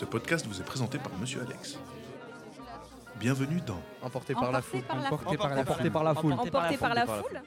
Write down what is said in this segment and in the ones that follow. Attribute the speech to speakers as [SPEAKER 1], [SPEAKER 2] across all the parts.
[SPEAKER 1] Ce podcast vous est présenté par Monsieur Alex. Bienvenue dans
[SPEAKER 2] Emporté par la foule. Emporté par la
[SPEAKER 3] Emporté
[SPEAKER 2] foule.
[SPEAKER 3] par la foule.
[SPEAKER 4] Emporté par la foule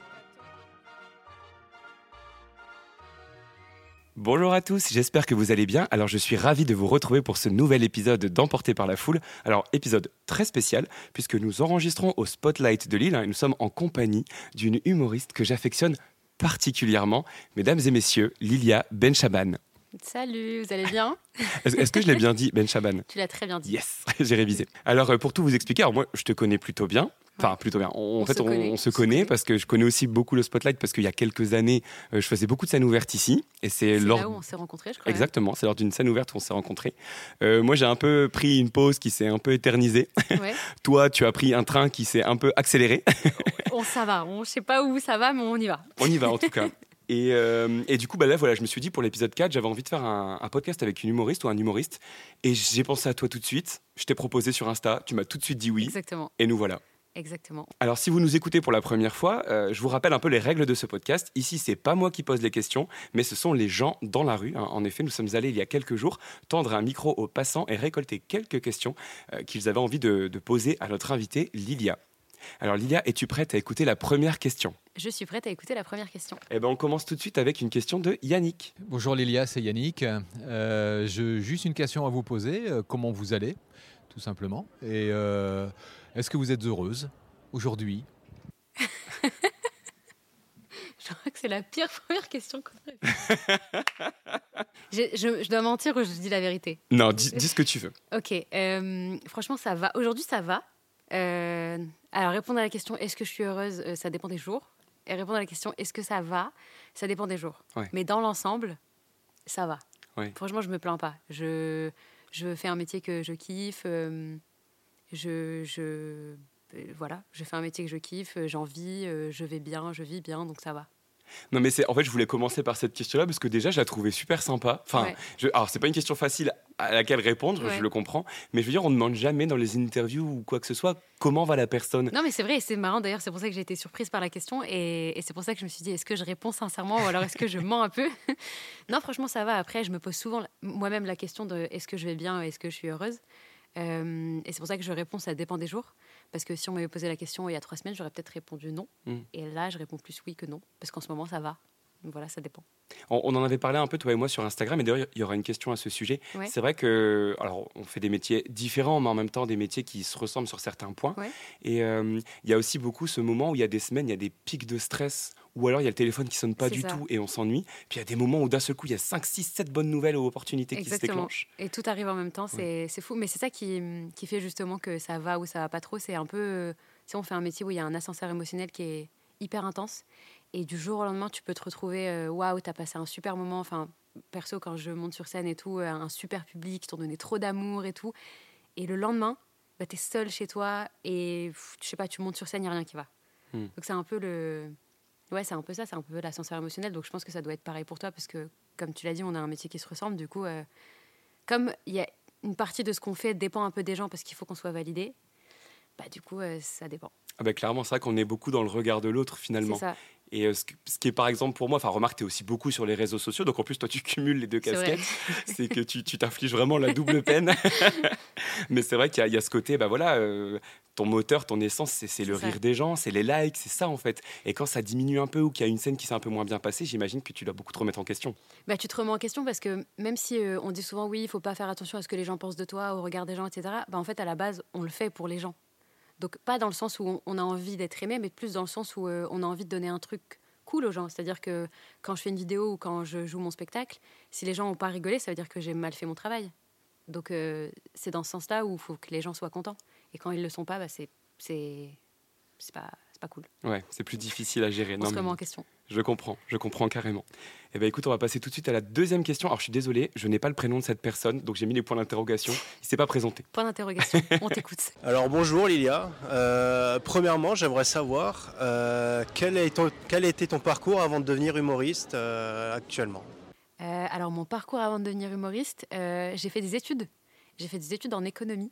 [SPEAKER 3] Bonjour à tous, j'espère que vous allez bien. Alors je suis ravi de vous retrouver pour ce nouvel épisode d'Emporté par la foule. Alors épisode très spécial puisque nous enregistrons au Spotlight de Lille hein, et nous sommes en compagnie d'une humoriste que j'affectionne particulièrement, mesdames et messieurs, Lilia Benchaban.
[SPEAKER 4] Salut, vous allez bien
[SPEAKER 3] Est-ce que je l'ai bien dit, Benchaban
[SPEAKER 4] Tu l'as très bien dit.
[SPEAKER 3] Yes, j'ai révisé. Alors euh, pour tout vous expliquer, alors moi je te connais plutôt bien. Enfin, plutôt bien. On- en fait,
[SPEAKER 4] se
[SPEAKER 3] on, se connaît parce que je connais aussi beaucoup le Spotlight parce qu'il y a quelques années, euh, je faisais beaucoup de scènes ouvertes ici. Et c'est lors
[SPEAKER 4] là où on s'est rencontrés, je crois.
[SPEAKER 3] Exactement, c'est lors d'une scène ouverte où on s'est rencontrés. Euh, moi, j'ai un peu pris une pause qui s'est un peu éternisée.
[SPEAKER 4] Ouais.
[SPEAKER 3] Toi, tu as pris un train qui s'est un peu accéléré.
[SPEAKER 4] On ça va. On, je sais pas où ça va, mais on y va.
[SPEAKER 3] on y va en tout cas. Et, euh, et du coup, bah là, voilà, je me suis dit pour l'épisode 4, j'avais envie de faire un, un podcast avec une humoriste ou un humoriste. Et j'ai pensé à toi tout de suite. Je t'ai proposé sur Insta, tu m'as tout de suite dit oui.
[SPEAKER 4] Exactement.
[SPEAKER 3] Et nous voilà.
[SPEAKER 4] Exactement.
[SPEAKER 3] Alors, si vous nous écoutez pour la première fois, euh, je vous rappelle un peu les règles de ce podcast. Ici, c'est pas moi qui pose les questions, mais ce sont les gens dans la rue. hein. En effet, nous sommes allés il y a quelques jours tendre un micro aux passants et récolter quelques questions euh, qu'ils avaient envie de, de poser à notre invitée Lilia. Alors, Lilia, es-tu prête à écouter la première question?
[SPEAKER 4] Je suis prête à écouter la première question.
[SPEAKER 3] Eh ben, on commence tout de suite avec une question de Yannick.
[SPEAKER 2] Bonjour Lilia, c'est Yannick. Euh, je, juste une question à vous poser. Euh, comment vous allez, tout simplement? Et euh, est-ce que vous êtes heureuse aujourd'hui?
[SPEAKER 4] Je crois que c'est la pire première question qu'on pu. J'ai- je, je dois mentir ou je dis la vérité?
[SPEAKER 3] Non, dis, dis ce que tu veux.
[SPEAKER 4] Ok. euh, franchement, ça va. Aujourd'hui, ça va. Euh, alors, répondre à la question est-ce que je suis heureuse euh, Ça dépend des jours. Et répondre à la question est-ce que ça va Ça dépend des jours.
[SPEAKER 3] Ouais.
[SPEAKER 4] Mais dans l'ensemble, ça va.
[SPEAKER 3] Ouais.
[SPEAKER 4] Franchement, je me plains pas. Je, je fais un métier que je kiffe. euh, je, je, euh, voilà, je fais un métier que je kiffe. J'en vis. je vais bien. Je vis bien. Donc ça va.
[SPEAKER 3] Non, mais c'est en fait, je voulais commencer par cette question-là parce que déjà, je la trouvais super sympa. Enfin,
[SPEAKER 4] Ouais.
[SPEAKER 3] je, alors, c'est pas une question facile à laquelle répondre,
[SPEAKER 4] Ouais.
[SPEAKER 3] je le comprends. Mais je veux dire, on ne demande jamais dans les interviews ou quoi que ce soit comment va la personne.
[SPEAKER 4] Non, mais c'est vrai, et c'est marrant d'ailleurs, c'est pour ça que j'ai été surprise par la question, et, et c'est pour ça que je me suis dit, est-ce que je réponds sincèrement ou alors est-ce que je mens un peu? Non, franchement, ça va. Après, je me pose souvent moi-même la question de est-ce que je vais bien, est-ce que je suis heureuse? Euh, Et c'est pour ça que je réponds, ça dépend des jours. Parce que si on m'avait posé la question il y a trois semaines, j'aurais peut-être répondu non.
[SPEAKER 3] Mm.
[SPEAKER 4] Et là, je réponds plus oui que non, parce qu'en ce moment, ça va. Donc voilà, ça dépend.
[SPEAKER 3] On, on en avait parlé un peu, toi et moi, sur Instagram. Et d'ailleurs, il y aura une question à ce sujet.
[SPEAKER 4] Ouais.
[SPEAKER 3] C'est vrai que, alors, on fait des métiers différents, mais en même temps, des métiers qui se ressemblent sur certains points.
[SPEAKER 4] Ouais.
[SPEAKER 3] Et euh, il y a aussi beaucoup ce moment où il y a des semaines, il y a des pics de stress, ou alors il y a le téléphone qui sonne pas du
[SPEAKER 4] ça.
[SPEAKER 3] tout et on s'ennuie. Puis il y a des moments où d'un seul coup, il y a 5, 6, 7 bonnes nouvelles ou opportunités qui se déclenchent.
[SPEAKER 4] Et tout arrive en même temps, c'est c'est fou. Mais c'est ça qui, qui fait justement que ça va ou ça va pas trop. C'est un peu. euh, Si on fait un métier où il y a un ascenseur émotionnel qui est hyper intense, et du jour au lendemain, tu peux te retrouver euh, waouh, t'as passé un super moment. Enfin, perso, quand je monte sur scène et tout, euh, un super public, t'ont donné trop d'amour et tout. Et le lendemain, bah, t'es seul chez toi et pff, je sais pas, tu montes sur scène, il n'y a rien qui va.
[SPEAKER 3] Hmm.
[SPEAKER 4] Donc c'est un peu le. Ouais, c'est un peu ça, c'est un peu l'ascenseur émotionnel. Donc je pense que ça doit être pareil pour toi parce que, comme tu l'as dit, on a un métier qui se ressemble. Du coup, euh, comme il y a une partie de ce qu'on fait dépend un peu des gens parce qu'il faut qu'on soit validé, bah du coup, euh, ça dépend.
[SPEAKER 3] Ah bah, clairement, c'est vrai qu'on est beaucoup dans le regard de l'autre
[SPEAKER 4] C'est
[SPEAKER 3] finalement. Et euh, ce, qui est par exemple pour moi, enfin remarque, tu es aussi beaucoup sur les réseaux sociaux, donc en plus toi tu cumules les deux casquettes, c'est que tu t'infliges vraiment la double peine. Mais c'est vrai qu'il y, a- il y a ce côté, bah voilà, euh, ton moteur, ton essence, c'est le
[SPEAKER 4] ça.
[SPEAKER 3] rire des gens, c'est les likes, c'est ça en fait. Et quand ça diminue un peu ou qu'il y a une scène qui s'est un peu moins bien passée, j'imagine que tu dois beaucoup te remettre en question.
[SPEAKER 4] Bah, tu te remets en question parce que même si euh, on dit souvent oui, il faut pas faire attention à ce que les gens pensent de toi, au regard des gens, etc. Bah, en fait, à la base, on le fait pour les gens. Donc pas dans le sens où on, a envie d'être aimé, mais plus dans le sens où euh, on a envie de donner un truc cool aux gens. C'est-à-dire que quand je fais une vidéo ou quand je joue mon spectacle, si les gens n'ont pas rigolé, ça veut dire que j'ai mal fait mon travail. Donc euh, c'est dans ce sens-là où il faut que les gens soient contents. Et quand ils le sont pas, bah, c'est c'est pas pas cool.
[SPEAKER 3] Ouais, c'est plus difficile à gérer.
[SPEAKER 4] On
[SPEAKER 3] Non,
[SPEAKER 4] se
[SPEAKER 3] mais
[SPEAKER 4] remet en question.
[SPEAKER 3] Je comprends, je comprends carrément. Et ben écoute, on va passer tout de suite à la deuxième question. Alors je suis désolé, je n'ai pas le prénom de cette personne, donc j'ai mis les points d'interrogation. Il s'est pas présenté.
[SPEAKER 4] Point d'interrogation. on t'écoute.
[SPEAKER 5] Alors bonjour Lilia. Euh, premièrement, j'aimerais savoir euh, quel, est ton- quel été ton parcours avant de devenir humoriste euh, actuellement?
[SPEAKER 4] Euh, alors, mon parcours avant de devenir humoriste, euh, j'ai fait des études. J'ai fait des études en économie,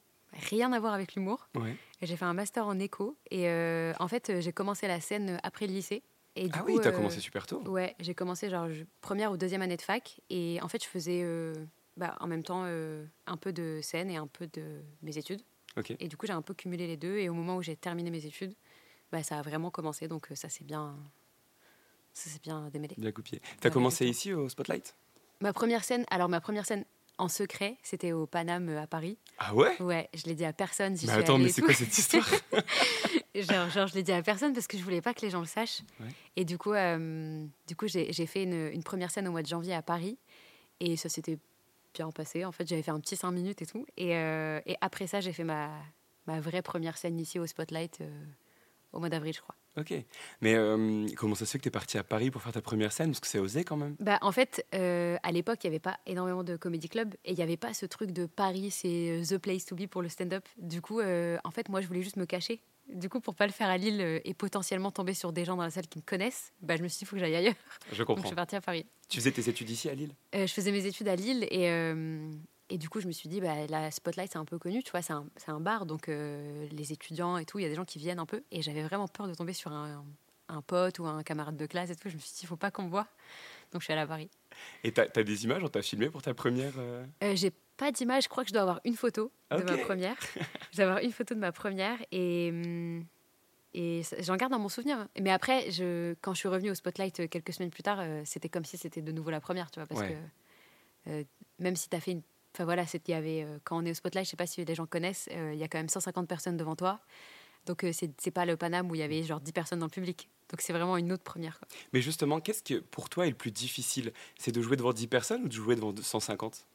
[SPEAKER 4] rien à voir avec l'humour.
[SPEAKER 3] Ouais.
[SPEAKER 4] Et J'ai fait un master en éco. Et euh, en fait, j'ai commencé la scène après le lycée. Et du
[SPEAKER 3] Ah
[SPEAKER 4] coup,
[SPEAKER 3] oui, t'as
[SPEAKER 4] euh,
[SPEAKER 3] commencé super tôt.
[SPEAKER 4] Ouais, j'ai commencé genre première ou deuxième année de fac. Et en fait, je faisais euh, bah, en même temps euh, un peu de scène et un peu de mes études.
[SPEAKER 3] Ok.
[SPEAKER 4] Et du coup, j'ai un peu cumulé les deux. Et au moment où j'ai terminé mes études, bah, ça a vraiment commencé. Donc euh, ça s'est bien, ça s'est bien démêlé.
[SPEAKER 3] Bien copié. T'as commencé ici au Spotlight?
[SPEAKER 4] Ma première scène, alors ma première scène en secret, c'était au Paname à Paris.
[SPEAKER 3] Ah ouais?
[SPEAKER 4] Ouais, je l'ai dit à personne.
[SPEAKER 3] Mais
[SPEAKER 4] suis
[SPEAKER 3] attends, mais c'est quoi cette histoire?
[SPEAKER 4] genre, genre, je l'ai dit à personne parce que je voulais pas que les gens le sachent.
[SPEAKER 3] Ouais.
[SPEAKER 4] Et du coup, euh, du coup, j'ai fait une, une première scène au mois de janvier à Paris et ça s'était bien passé. En fait, j'avais fait un petit 5 minutes et tout. Et, euh, et après ça, j'ai fait ma, ma vraie première scène ici au Spotlight euh, au mois d'avril, je crois.
[SPEAKER 3] Ok. Mais euh, comment ça se fait que t'es parti à Paris pour faire ta première scène? Parce que c'est osé quand même.
[SPEAKER 4] Bah, en fait, euh, à l'époque, il n'y avait pas énormément de comédie club et il n'y avait pas ce truc de Paris, c'est the place to be pour le stand-up. Du coup, euh, en fait, moi, je voulais juste me cacher. Du coup, pour pas le faire à Lille euh, et potentiellement tomber sur des gens dans la salle qui me connaissent, bah, je me suis dit, il faut que j'aille ailleurs.
[SPEAKER 3] Je
[SPEAKER 4] Donc, je
[SPEAKER 3] comprends.
[SPEAKER 4] suis partie à Paris.
[SPEAKER 3] Tu faisais tes études ici à Lille?
[SPEAKER 4] Euh, je faisais mes études à Lille et, euh, et du coup, je me suis dit, bah, la Spotlight, c'est un peu connu, tu vois, c'est un, c'est un bar, donc les étudiants et tout, il y a des gens qui viennent un peu. Et j'avais vraiment peur de tomber sur un, un pote ou un camarade de classe et tout. Je me suis dit, il faut pas qu'on me voit. Donc, je suis allée à Paris.
[SPEAKER 3] Et t'as as des images On t'a filmé pour ta première euh
[SPEAKER 4] Euh, j'ai pas d'image, je crois que je dois avoir une photo de ma première. je dois avoir une photo de ma première et, hum, et j'en garde dans mon souvenir. hein. Mais après, je, quand je suis revenue au Spotlight euh, quelques semaines plus tard, c'était comme si c'était de nouveau la première, tu vois, parce
[SPEAKER 3] Ouais.
[SPEAKER 4] que même si tu as fait une. Enfin voilà, y avait, euh, quand on est au Spotlight, je sais pas si les gens connaissent, euh, il y a quand même 150 personnes devant toi. Donc euh, c'est c'est pas le Paname où il y avait genre 10 personnes dans le public. Donc c'est vraiment une autre première. quoi.
[SPEAKER 3] Mais justement, qu'est-ce que pour toi est le plus difficile? C'est de jouer devant 10 personnes ou de jouer devant 150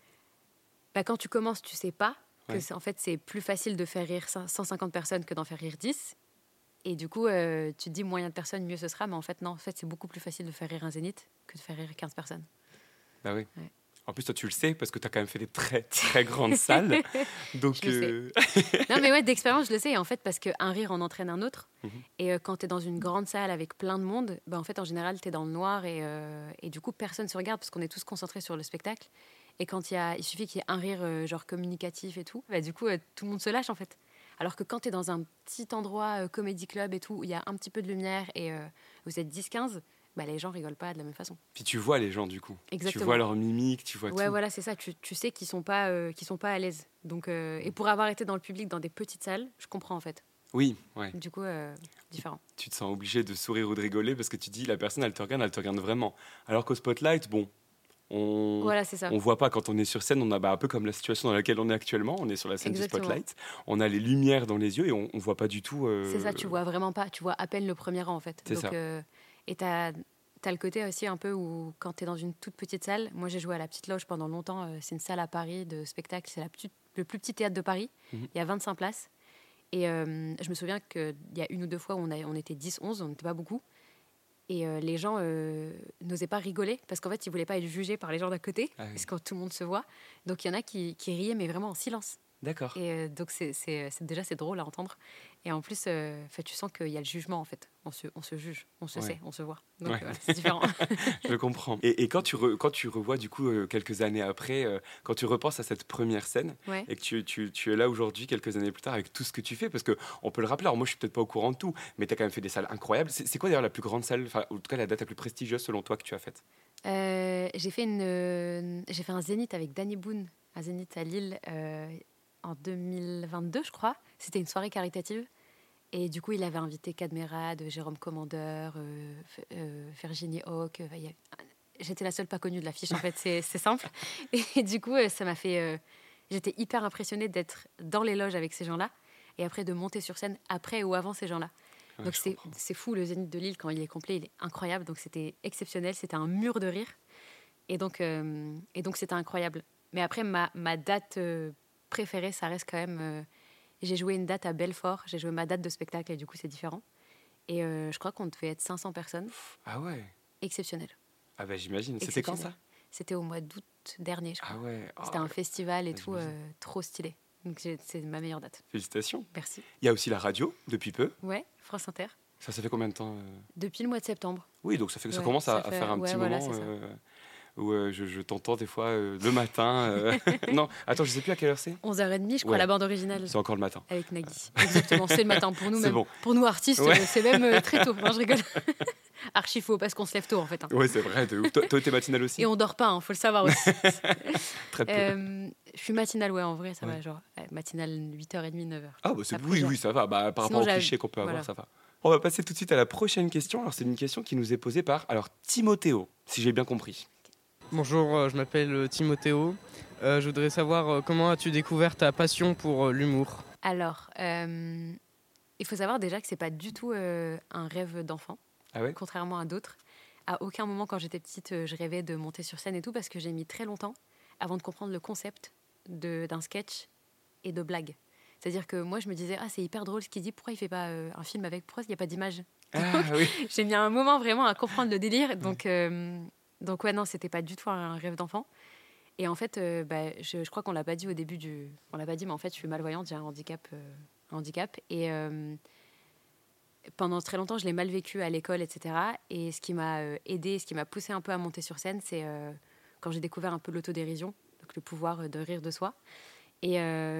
[SPEAKER 4] Bah, quand tu commences, tu sais pas que
[SPEAKER 3] Ouais.
[SPEAKER 4] en fait c'est plus facile de faire rire 100 150 personnes que d'en faire rire 10. Et du coup, euh, tu te dis a de personnes, mieux ce sera. Mais en fait, non, en fait, c'est beaucoup plus facile de faire rire un zénith que de faire rire 15 personnes.
[SPEAKER 3] Bah oui.
[SPEAKER 4] Ouais.
[SPEAKER 3] En plus, toi, tu le sais parce que tu as quand même fait des très très grandes salles. Donc, euh,
[SPEAKER 4] non, mais ouais, d'expérience, je le sais. En fait, parce qu'un rire en entraîne un autre.
[SPEAKER 3] Mhm.
[SPEAKER 4] Et euh, quand tu es dans une grande salle avec plein de monde, bah, en fait, en général, tu es dans le noir. Et, euh, et du coup, personne se regarde parce qu'on est tous concentrés sur le spectacle. Et quand il, y a, il suffit qu'il y ait un rire euh, genre communicatif et tout, bah, du coup, tout le monde se lâche en fait. Alors que quand tu es dans un petit endroit, comédie club et tout, où il y a un petit peu de lumière et vous êtes 10-15, bah, les gens rigolent pas de la même façon.
[SPEAKER 3] puis tu vois les gens du coup. Tu
[SPEAKER 4] Exactement.
[SPEAKER 3] vois leur mimique, tu vois
[SPEAKER 4] Ouais,
[SPEAKER 3] tout.
[SPEAKER 4] voilà, c'est ça. Tu, tu sais qu'ils sont pas, euh, qu'ils sont pas à l'aise. Donc, euh, et pour avoir été dans le public dans des petites salles, je comprends en fait.
[SPEAKER 3] Oui, ouais.
[SPEAKER 4] Du coup, euh, différent.
[SPEAKER 3] Tu te sens obligé de sourire ou de rigoler parce que tu dis la personne, elle te regarde, elle te regarde vraiment. Alors qu'au spotlight, bon, on.
[SPEAKER 4] Voilà, ça.
[SPEAKER 3] On voit pas quand on est sur scène, on a bah, un peu comme la situation dans laquelle on est actuellement. On est sur la scène
[SPEAKER 4] Exactement.
[SPEAKER 3] du spotlight, on a les lumières dans les yeux et on, on voit pas du tout. euh,
[SPEAKER 4] C'est ça, tu vois vraiment pas. Tu vois à peine le premier rang en fait.
[SPEAKER 3] C'est
[SPEAKER 4] Donc,
[SPEAKER 3] ça.
[SPEAKER 4] euh, et tu as, le côté aussi un peu où quand tu es dans une toute petite salle, moi j'ai joué à la Petite Loge pendant longtemps, euh, c'est une salle à Paris de spectacle, c'est le plus petit théâtre de Paris,
[SPEAKER 3] Mhm.
[SPEAKER 4] il y a 25 places. Et euh, je me souviens qu'il y a une ou deux fois où on, a, on était 10-11, on n'était pas beaucoup. Et euh, les gens euh, n'osaient pas rigoler parce qu'en fait ils voulaient pas être jugés par les gens d'à côté,
[SPEAKER 3] Ah oui.
[SPEAKER 4] parce que tout le monde se voit. Donc il y en a qui, qui riaient mais vraiment en silence.
[SPEAKER 3] D'accord.
[SPEAKER 4] Et euh, donc, c'est, c'est, c'est- déjà, c'est drôle à entendre. Et en plus, euh, fait, tu sens qu'il y a le jugement, en fait. On se, on se juge, on se
[SPEAKER 3] Ouais.
[SPEAKER 4] sait, on se voit. Donc,
[SPEAKER 3] Ouais.
[SPEAKER 4] euh, c'est différent.
[SPEAKER 3] Je comprends. Et, et quand, tu re- quand tu revois, du coup, euh, quelques années après, euh, quand tu repenses à cette première scène
[SPEAKER 4] ouais.
[SPEAKER 3] et que tu, tu- tu es là aujourd'hui, quelques années plus tard, avec tout ce que tu fais, parce que on peut le rappeler, alors moi je suis peut-être pas au courant de tout, mais tu as quand même fait des salles incroyables. C'est c'est quoi d'ailleurs la plus grande salle, enfin, en tout cas la date la plus prestigieuse selon toi que tu as faite?
[SPEAKER 4] Euh, j'ai, fait une, euh, j'ai fait un zénith avec Danny Boone, un zénith à Lille, euh, en 2022, je crois. C'était une soirée caritative. Et du coup, il avait invité Cadmerade, Jérôme Commandeur, euh, euh, Virginie Hawk. euh, J'étais la seule pas connue de l'affiche, en fait, c'est simple. Et du coup, ça m'a fait. euh, J'étais hyper impressionnée d'être dans les loges avec ces gens-là et après de monter sur scène après ou avant ces gens-là.
[SPEAKER 3] Ouais,
[SPEAKER 4] Donc c'est fou, le Zénith de Lille, quand il est complet, il est incroyable. Donc c'était exceptionnel, c'était un mur de rire. Et donc euh, et donc c'était incroyable. Mais après, ma, ma date euh, préférée, ça reste quand même... euh, j'ai joué une date à Belfort, j'ai joué ma date de spectacle et du coup c'est différent. Et euh, je crois qu'on devait être 500 personnes.
[SPEAKER 3] Ah ouais
[SPEAKER 4] Exceptionnel.
[SPEAKER 3] Ah bah j'imagine. C'était quand ça?
[SPEAKER 4] C'était au mois d'août dernier, je crois.
[SPEAKER 3] Ah ouais.
[SPEAKER 4] C'était
[SPEAKER 3] Oh,
[SPEAKER 4] un festival et
[SPEAKER 3] Ah,
[SPEAKER 4] tout, euh, trop stylé. Donc c'est ma meilleure date.
[SPEAKER 3] Félicitations.
[SPEAKER 4] Merci.
[SPEAKER 3] Il y a aussi la radio depuis peu.
[SPEAKER 4] Ouais, France Inter.
[SPEAKER 3] Ça, ça fait combien de temps
[SPEAKER 4] Depuis le mois de septembre.
[SPEAKER 3] Oui, donc ça fait que ça commence à,
[SPEAKER 4] ça
[SPEAKER 3] à
[SPEAKER 4] fait-
[SPEAKER 3] faire un
[SPEAKER 4] ouais,
[SPEAKER 3] petit
[SPEAKER 4] voilà,
[SPEAKER 3] moment où euh, je, je t'entends des fois euh, le matin. euh, non, attends, je sais plus à quelle heure c'est.
[SPEAKER 4] 11h30, je crois,
[SPEAKER 3] Ouais.
[SPEAKER 4] la bande originale.
[SPEAKER 3] C'est encore le matin.
[SPEAKER 4] Avec Nagui. Exactement, c'est le matin pour nous même.
[SPEAKER 3] bon.
[SPEAKER 4] Pour nous artistes,
[SPEAKER 3] Ouais.
[SPEAKER 4] c'est même très tôt. Non, je rigole. Archi faux, parce qu'on se lève tôt en fait. hein.
[SPEAKER 3] Ouais, c'est vrai. Toi, t'es matinale aussi
[SPEAKER 4] Et on dort pas, hein, faut le savoir aussi.
[SPEAKER 3] Très peu.
[SPEAKER 4] Euh, je suis matinale, ouais, en vrai, ça
[SPEAKER 3] Ouais.
[SPEAKER 4] va, genre matinale 8h30, 9h.
[SPEAKER 3] Ah, bah c'est
[SPEAKER 4] Après,
[SPEAKER 3] oui, oui, ça va. Bah, par
[SPEAKER 4] Sinon,
[SPEAKER 3] rapport aux
[SPEAKER 4] j'avais-
[SPEAKER 3] clichés qu'on peut avoir,
[SPEAKER 4] voilà.
[SPEAKER 3] ça va. On va passer tout de suite à la prochaine question. Alors, c'est une question qui nous est posée par alors Timothéo, si j'ai bien compris.
[SPEAKER 6] Bonjour, euh, je m'appelle euh, Timothéo. Euh, je voudrais savoir comment as-tu découvert ta passion pour l'humour?
[SPEAKER 4] Alors, euh, il faut savoir déjà que c'est pas du tout euh, un rêve d'enfant,
[SPEAKER 3] Ah ouais?
[SPEAKER 4] contrairement à d'autres. À aucun moment, quand j'étais petite, je rêvais de monter sur scène et tout, parce que j'ai mis très longtemps avant de comprendre le concept de- d'un sketch et de blague. C'est-à-dire que moi, je me disais, ah, c'est hyper drôle ce qu'il dit, pourquoi il fait pas euh, un film avec, pourquoi il n'y a pas d'image
[SPEAKER 3] Ah oui.
[SPEAKER 4] J'ai mis un moment vraiment à comprendre le délire. Donc, euh, donc ouais, non, c'était pas du tout un rêve d'enfant. Et en fait, euh, bah, je, crois qu'on l'a pas dit au début du. On l'a pas dit, mais en fait, je suis malvoyante, j'ai un handicap. euh, handicap. Et euh, pendant très longtemps, je l'ai mal vécu à l'école, etc. Et ce qui m'a aidé, ce qui m'a poussé un peu à monter sur scène, c'est quand j'ai découvert un peu l'autodérision, donc le pouvoir de rire de soi. Et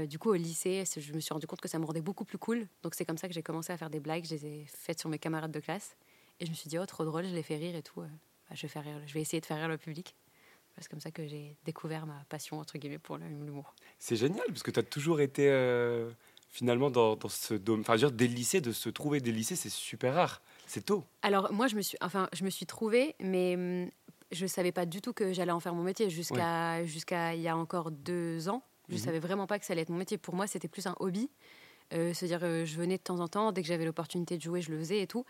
[SPEAKER 4] du coup, au lycée, je me suis rendu compte que ça me rendait beaucoup plus cool. Donc c'est comme ça que j'ai commencé à faire des blagues. Je les ai faites sur mes camarades de classe. Et je me suis dit, oh, trop drôle, je les fais rire et tout. Bah, je, vais faire rire- je vais essayer de faire rire le public. C'est comme ça que j'ai découvert ma passion, entre guillemets, pour l'humour.
[SPEAKER 3] C'est génial, parce que tu as toujours été euh, finalement dans, dans ce domaine. Enfin, je veux dire, dès le lycée, de se trouver dès le lycée, c'est super rare. C'est tôt.
[SPEAKER 4] Alors, moi, je me suis, enfin, je me suis trouvée, mais hum, je ne savais pas du tout que j'allais en faire mon métier jusqu'à jusqu'à il y a encore deux ans. Je ne
[SPEAKER 3] Mhm.
[SPEAKER 4] savais vraiment pas que ça allait être mon métier. Pour moi, c'était plus un hobby. Euh, C'est-à-dire, euh, je venais de temps en temps, dès que j'avais l'opportunité de jouer, je le faisais et tout.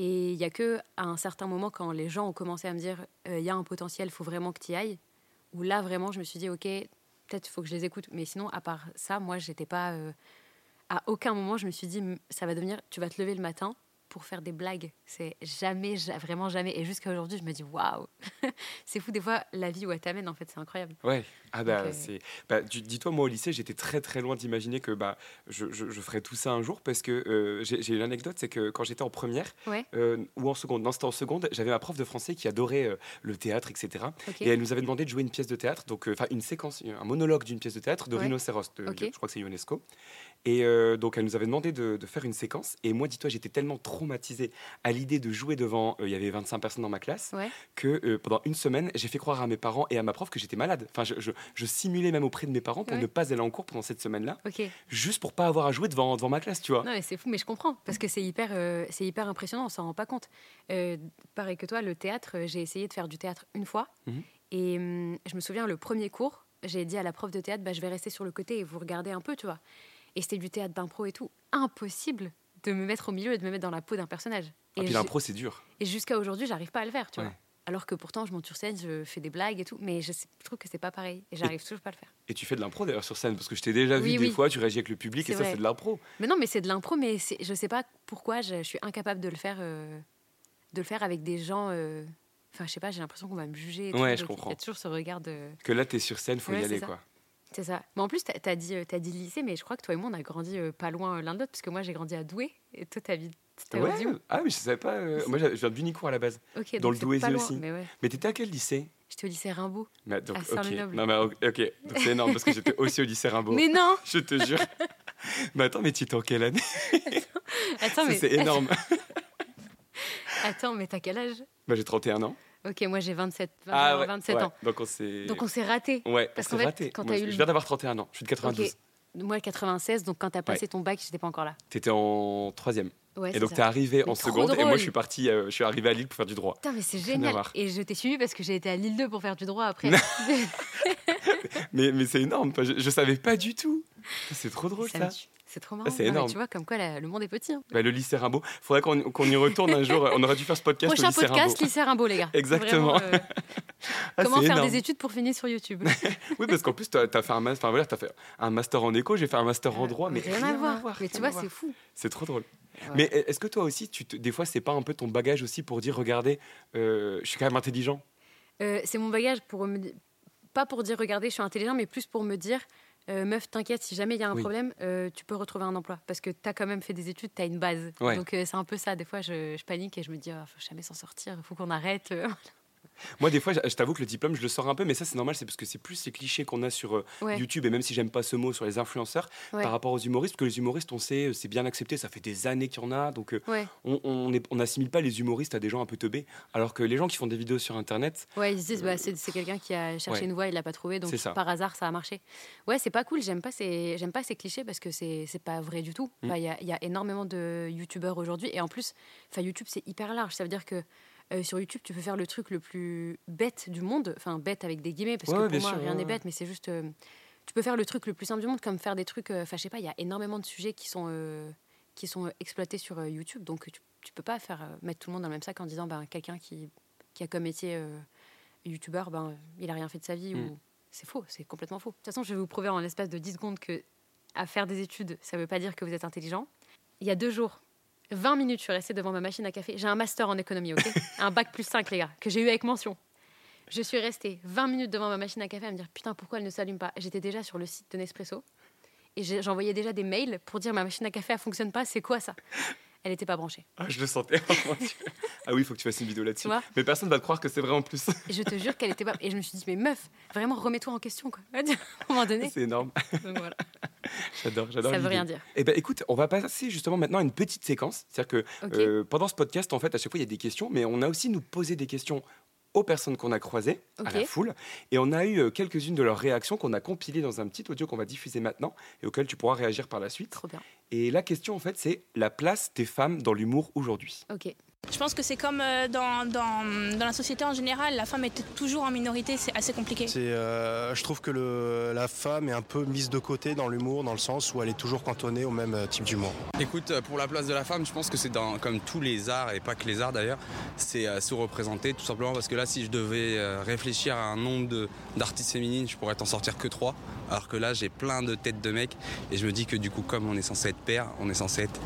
[SPEAKER 4] Et il y a que à un certain moment, quand les gens ont commencé à me dire, euh, il y a un potentiel, faut vraiment que tu y ailles, où là, vraiment, je me suis dit, ok, peut-être il faut que je les écoute. Mais sinon, à part ça, moi, j'étais pas. euh, à aucun moment, je me suis dit, ça va devenir, tu vas te lever le matin pour faire des blagues. C'est jamais, ja- vraiment jamais. Et jusqu'à aujourd'hui, je me dis, waouh, c'est fou des fois la vie où elle t'amène, en fait, c'est incroyable.
[SPEAKER 3] Ouais. Ah bah,
[SPEAKER 4] euh,
[SPEAKER 3] c'est. Bah, dis-toi, moi au lycée, j'étais très très loin d'imaginer que bah, je, je, je ferais tout ça un jour parce que euh, j'ai j'ai une anecdote, c'est que quand j'étais en première
[SPEAKER 4] Ouais.
[SPEAKER 3] euh, ou en seconde, non, c'était en seconde, j'avais ma prof de français qui adorait le théâtre, etc. Et elle nous avait demandé de jouer une pièce de théâtre, donc enfin une séquence, un monologue d'une pièce de théâtre de
[SPEAKER 4] Ouais.
[SPEAKER 3] Rhinocéros, de- je crois que c'est UNESCO. Et euh, donc elle nous avait demandé de, de faire une séquence. Et moi, dis-toi, j'étais tellement traumatisé à l'idée de jouer devant, euh, il y avait 25 personnes dans ma classe,
[SPEAKER 4] Ouais.
[SPEAKER 3] que euh, pendant une semaine, j'ai fait croire à mes parents et à ma prof que j'étais malade. Enfin, je, je- je simulais même auprès de mes parents pour
[SPEAKER 4] Ouais.
[SPEAKER 3] ne pas aller en cours pendant cette semaine-là, juste pour pas avoir à jouer devant, devant ma classe, tu vois.
[SPEAKER 4] Non, mais c'est fou, mais je comprends parce que c'est hyper, c'est hyper impressionnant. On s'en rend pas compte. Pareil que toi, le théâtre, j'ai essayé de faire du théâtre une fois
[SPEAKER 3] Mhm.
[SPEAKER 4] et hum, je me souviens le premier cours, j'ai dit à la prof de théâtre, bah, je vais rester sur le côté et vous regardez un peu, tu vois. Et c'était du théâtre d'impro et tout. Impossible de me mettre au milieu et de me mettre dans la peau d'un personnage.
[SPEAKER 3] Et
[SPEAKER 4] Et,
[SPEAKER 3] puis l'impro, c'est dur.
[SPEAKER 4] et jusqu'à aujourd'hui, j'arrive pas à le faire, tu
[SPEAKER 3] Ouais.
[SPEAKER 4] vois. Alors que pourtant, je monte sur scène, je fais des blagues et tout, mais je, sais- je trouve que c'est pas pareil et j'arrive toujours pas à le faire.
[SPEAKER 3] Et tu fais de l'impro d'ailleurs sur scène, parce que je t'ai déjà vu
[SPEAKER 4] Oui,
[SPEAKER 3] des fois, tu réagis avec le public et ça, c'est de l'impro.
[SPEAKER 4] Mais non, mais c'est de l'impro, mais je sais pas pourquoi je, je suis incapable de le faire, euh, de le faire avec des gens. euh, Enfin, je sais pas, j'ai l'impression qu'on va me juger. et tout,
[SPEAKER 3] Ouais, je comprends.
[SPEAKER 4] Il y a toujours ce regard de.
[SPEAKER 3] Que là, t'es sur scène, faut
[SPEAKER 4] Ouais,
[SPEAKER 3] y aller,
[SPEAKER 4] ça.
[SPEAKER 3] quoi.
[SPEAKER 4] C'est ça. Mais en plus, t'as as dit, euh, dit lycée, mais je crois que toi et moi, on a grandi euh, pas loin euh, l'un de l'autre, parce que moi, j'ai grandi à Douai, et toi, t'as vu.
[SPEAKER 3] Ouais.
[SPEAKER 4] où?
[SPEAKER 3] Ah oui, je savais pas. euh, Moi, je viens d'Unicourt à la base. Dans le
[SPEAKER 4] loin,
[SPEAKER 3] aussi.
[SPEAKER 4] Mais ouais,
[SPEAKER 3] Mais t'étais à quel lycée?
[SPEAKER 4] J'étais au lycée Rimbaud.
[SPEAKER 3] Mais donc,
[SPEAKER 4] À.
[SPEAKER 3] Non, mais ok, c'est énorme parce que j'étais aussi au lycée Rimbaud.
[SPEAKER 4] Mais non
[SPEAKER 3] Je te jure. mais attends, mais tu étais en quelle année?
[SPEAKER 4] Attends, mais.
[SPEAKER 3] C'est énorme.
[SPEAKER 4] Attends, mais t'as quel âge?
[SPEAKER 3] Bah, j'ai 31 ans.
[SPEAKER 4] Ok, moi, j'ai 27, 21,
[SPEAKER 3] Ah ouais,
[SPEAKER 4] 27
[SPEAKER 3] ouais.
[SPEAKER 4] ans.
[SPEAKER 3] Donc on s'est.
[SPEAKER 4] Donc, on s'est raté.
[SPEAKER 3] Ouais,
[SPEAKER 4] Parce
[SPEAKER 3] on
[SPEAKER 4] qu'en
[SPEAKER 3] s'est
[SPEAKER 4] fait,
[SPEAKER 3] raté.
[SPEAKER 4] quand
[SPEAKER 3] Moi, je
[SPEAKER 4] eu le-
[SPEAKER 3] viens d'avoir 31 ans. Je suis de 92.
[SPEAKER 4] Ok. Moi, 96, donc quand t'as passé ton bac, j'étais pas encore là.
[SPEAKER 3] T'étais en troisième.
[SPEAKER 4] Ouais,
[SPEAKER 3] et donc
[SPEAKER 4] ça.
[SPEAKER 3] t'es arrivé en seconde et moi je suis parti, euh, je suis arrivé à Lille pour faire du droit.
[SPEAKER 4] Putain, mais c'est génial. Et je t'ai suivi parce que j'ai été à Lille 2 pour faire du droit après.
[SPEAKER 3] Mais, mais c'est énorme. Je, je savais pas du tout. C'est trop drôle
[SPEAKER 4] Ça. C'est trop marrant.
[SPEAKER 3] c'est
[SPEAKER 4] mais
[SPEAKER 3] énorme.
[SPEAKER 4] tu vois, comme quoi la- le monde est petit. hein.
[SPEAKER 3] Bah, le lycée Rimbaud. Faudrait qu'on qu'on y retourne un jour. On aurait dû faire ce podcast
[SPEAKER 4] Prochain
[SPEAKER 3] au lycée
[SPEAKER 4] podcast,
[SPEAKER 3] Rimbaud.
[SPEAKER 4] lycée Rimbaud, les gars.
[SPEAKER 3] Exactement.
[SPEAKER 4] Vraiment, euh,
[SPEAKER 3] Ah,
[SPEAKER 4] comment faire
[SPEAKER 3] énorme.
[SPEAKER 4] des études pour finir sur YouTube?
[SPEAKER 3] Oui, parce qu'en plus, tu as, fait un master, enfin, voilà, t'as fait un master en éco, j'ai fait un master en droit, mais
[SPEAKER 4] rien, à voir. mais tu vois, c'est fou.
[SPEAKER 3] C'est trop drôle.
[SPEAKER 4] Ouais.
[SPEAKER 3] Mais est-ce que toi aussi, tu te- des fois, c'est pas un peu ton bagage aussi pour dire, regardez, euh, je suis quand même intelligent?
[SPEAKER 4] Euh, c'est mon bagage pour me pas pour dire regardez, je suis intelligent, mais plus pour me dire euh, meuf, t'inquiète, si jamais il y a un
[SPEAKER 3] Oui.
[SPEAKER 4] problème, euh, tu peux retrouver un emploi parce que t'as quand même fait des études, t'as une base.
[SPEAKER 3] Ouais.
[SPEAKER 4] Donc euh, c'est un peu ça. Des fois, je, je panique et je me dis, il faut jamais s'en sortir, il faut qu'on arrête.
[SPEAKER 3] Moi, des fois, je je t'avoue que le diplôme, je le sors un peu, mais ça, c'est normal, c'est parce que c'est plus ces clichés qu'on a sur euh,
[SPEAKER 4] Ouais.
[SPEAKER 3] YouTube, et même si j'aime pas ce mot, sur les influenceurs,
[SPEAKER 4] Ouais.
[SPEAKER 3] par rapport aux humoristes, parce que les humoristes, on sait, euh, c'est bien accepté, ça fait des années qu'il y en a, donc euh,
[SPEAKER 4] Ouais.
[SPEAKER 3] on on est- on n'assimile pas les humoristes à des gens un peu teubés, alors que les gens qui font des vidéos sur Internet,
[SPEAKER 4] Ouais, ils se disent, bah, c'est quelqu'un qui a cherché une voie, il l'a pas trouvé, donc par hasard, ça a marché. Ouais, c'est pas cool, j'aime pas, ces- pas ces clichés parce que c'est pas vrai du tout.
[SPEAKER 3] Mm.
[SPEAKER 4] Enfin, Il y, a, y a énormément de youtubeurs aujourd'hui, et en plus, YouTube, c'est hyper large. Ça veut dire que euh, sur YouTube, tu peux faire le truc le plus bête du monde, enfin, bête avec des guillemets, parce
[SPEAKER 3] Ouais,
[SPEAKER 4] que pour moi,
[SPEAKER 3] sûr,
[SPEAKER 4] rien n'est
[SPEAKER 3] ouais.
[SPEAKER 4] bête, mais c'est juste. euh, tu peux faire le truc le plus simple du monde, comme faire des trucs. euh, Enfin, je sais pas, il y a énormément de sujets qui sont, qui sont exploités sur YouTube, donc tu, tu peux pas faire mettre tout le monde dans le même sac en disant, ben, quelqu'un qui, qui a comme métier. youtubeur, ben, il a rien fait de sa vie.
[SPEAKER 3] Mm.
[SPEAKER 4] ou C'est faux, c'est complètement faux. De toute façon, je vais vous prouver en l'espace de 10 secondes que à faire des études, ça ne veut pas dire que vous êtes intelligent. Il y a deux jours, 20 minutes, je suis restée devant ma machine à café. J'ai un master en économie, ok Un bac plus 5, les gars, que j'ai eu avec mention. Je suis restée 20 minutes devant ma machine à café à me dire putain, pourquoi elle ne s'allume pas? J'étais déjà sur le site de Nespresso et j'envoyais déjà des mails pour dire ma machine à café, elle fonctionne pas, c'est quoi ça? Elle n'était pas branchée.
[SPEAKER 3] ah, je le sentais. Oh mon Dieu. ah oui, il faut que tu fasses une vidéo là-dessus. Mais personne va te croire que c'est vrai en plus.
[SPEAKER 4] Je te jure qu'elle était pas. Et je me suis dit, mais meuf, vraiment, remets-toi en question, quoi. À un moment donné.
[SPEAKER 3] c'est énorme.
[SPEAKER 4] Donc voilà.
[SPEAKER 3] J'adore, j'adore.
[SPEAKER 4] Ça veut rien dire.
[SPEAKER 3] Eh ben, écoute, on va passer justement maintenant à une petite séquence. C'est-à-dire que euh, pendant ce podcast, en fait, à chaque fois, il y a des questions, mais on a aussi nous posé des questions aux personnes qu'on a croisées, à la foule, et on a eu euh, quelques-unes de leurs réactions qu'on a compilées dans un petit audio qu'on va diffuser maintenant et auquel tu pourras réagir par la suite.
[SPEAKER 4] Trop bien.
[SPEAKER 3] Et la question, en fait, c'est la place des femmes dans l'humour aujourd'hui.
[SPEAKER 4] Ok.
[SPEAKER 7] Je pense que c'est comme euh, dans, dans, dans la société en général, la femme est toujours en minorité, c'est assez compliqué.
[SPEAKER 5] Euh, je trouve que le- la femme est un peu mise de côté dans l'humour, dans le sens où elle est toujours cantonnée au même euh, type d'humour.
[SPEAKER 8] Écoute, pour la place de la femme, je pense que c'est dans, comme tous les arts, et pas que les arts d'ailleurs, c'est euh, sous-représenté, tout simplement parce que là, si je devais euh, réfléchir à un nombre de- d'artistes féminines, je pourrais t'en sortir que trois. Alors que là, j'ai plein de têtes de mecs, et je me dis que du coup, comme on est censé être père, on est censé être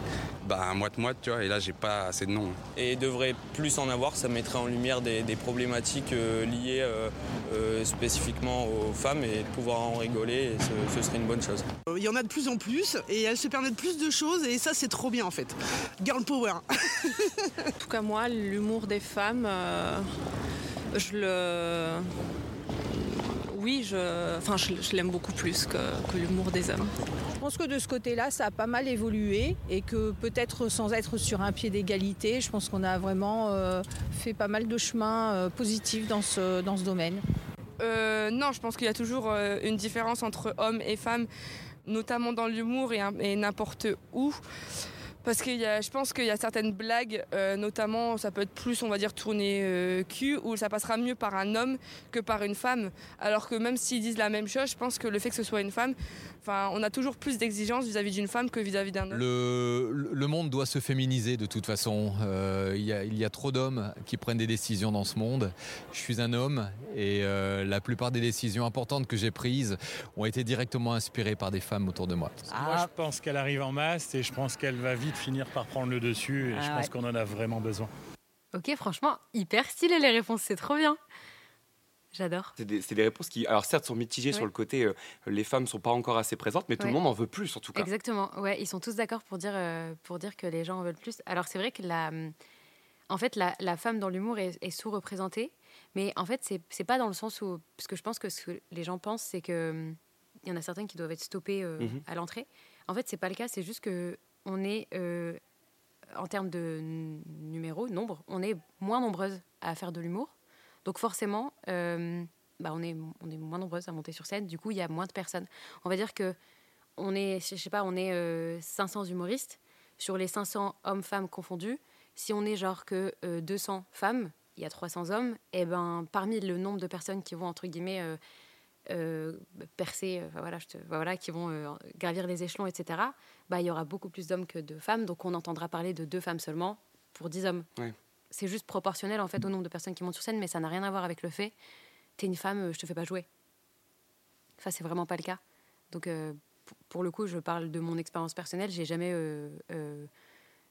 [SPEAKER 8] bah, moite-moite, tu vois, et là, j'ai pas assez de noms.
[SPEAKER 9] et devrait plus en avoir, ça mettrait en lumière des, des problématiques euh, liées euh, euh, spécifiquement aux femmes et de pouvoir en rigoler, et ce, ce serait une bonne chose.
[SPEAKER 10] Il y en a de plus en plus et elles se permettent plus de choses et ça c'est trop bien en fait. Girl power.
[SPEAKER 11] En tout cas, moi, l'humour des femmes, euh, je le. Oui, je, enfin, je, je l'aime beaucoup plus que, que l'humour des hommes.
[SPEAKER 12] Je pense que de ce côté-là, ça a pas mal évolué et que peut-être sans être sur un pied d'égalité, je pense qu'on a vraiment euh, fait pas mal de chemin euh, positifs dans ce, dans ce domaine.
[SPEAKER 13] Euh, non, je pense qu'il y a toujours euh, une différence entre hommes et femmes, notamment dans l'humour et n'importe où. Parce que je pense qu'il y a certaines blagues, euh, notamment ça peut être plus, on va dire, tourné euh, cul, où ça passera mieux par un homme que par une femme. Alors que même s'ils disent la même chose, je pense que le fait que ce soit une femme, enfin, on a toujours plus d'exigences vis-à-vis d'une femme que vis-à-vis d'un homme.
[SPEAKER 2] Le, le monde doit se féminiser de toute façon. Euh, il, y a, il y a trop d'hommes qui prennent des décisions dans ce monde. Je suis un homme et euh, la plupart des décisions importantes que j'ai prises ont été directement inspirées par des femmes autour de moi.
[SPEAKER 14] Moi, je pense qu'elle arrive en masse et je pense qu'elle va vite finir par prendre le dessus et
[SPEAKER 4] Ah
[SPEAKER 14] je pense
[SPEAKER 4] ouais.
[SPEAKER 14] qu'on en a vraiment besoin.
[SPEAKER 4] Ok, franchement, hyper stylé les réponses, c'est trop bien. J'adore.
[SPEAKER 3] C'est des, réponses qui, alors certes, sont mitigées
[SPEAKER 4] Ouais.
[SPEAKER 3] sur le côté euh, les femmes sont pas encore assez présentes, mais tout le monde en veut plus en tout cas.
[SPEAKER 4] Exactement. Ouais, ils sont tous d'accord pour dire euh, pour dire que les gens en veulent plus. Alors c'est vrai que la, en fait, la, la femme dans l'humour est, est sous-représentée, mais en fait c'est c'est pas dans le sens où parce que je pense que ce que les gens pensent c'est que hum, il y en a certaines qui doivent être stoppées euh,
[SPEAKER 15] Mhm.
[SPEAKER 4] à l'entrée. En fait c'est pas le cas. C'est juste que on est euh, en termes de numéros, nombre, on est moins nombreuses à faire de l'humour. Donc forcément, euh, bah on, est, on est moins nombreuses à monter sur scène. Du coup, il y a moins de personnes. On va dire que on est, je sais pas, on est euh, 500 humoristes. Sur les 500 hommes-femmes confondus, si on est genre que euh, 200 femmes, il y a 300 hommes, et ben parmi le nombre de personnes qui vont entre guillemets euh, euh, percer, euh, voilà, je te- voilà, qui vont euh, gravir les échelons, etc. Bah il y aura beaucoup plus d'hommes que de femmes, donc on entendra parler de deux femmes seulement pour 10 hommes.
[SPEAKER 3] Ouais.
[SPEAKER 4] C'est juste proportionnel en fait au nombre de personnes qui montent sur scène, mais ça n'a rien à voir avec le fait t'es une femme, euh, je te fais pas jouer. Ça, c'est vraiment pas le cas. Donc, pour- le coup, je parle de mon expérience personnelle. J'ai jamais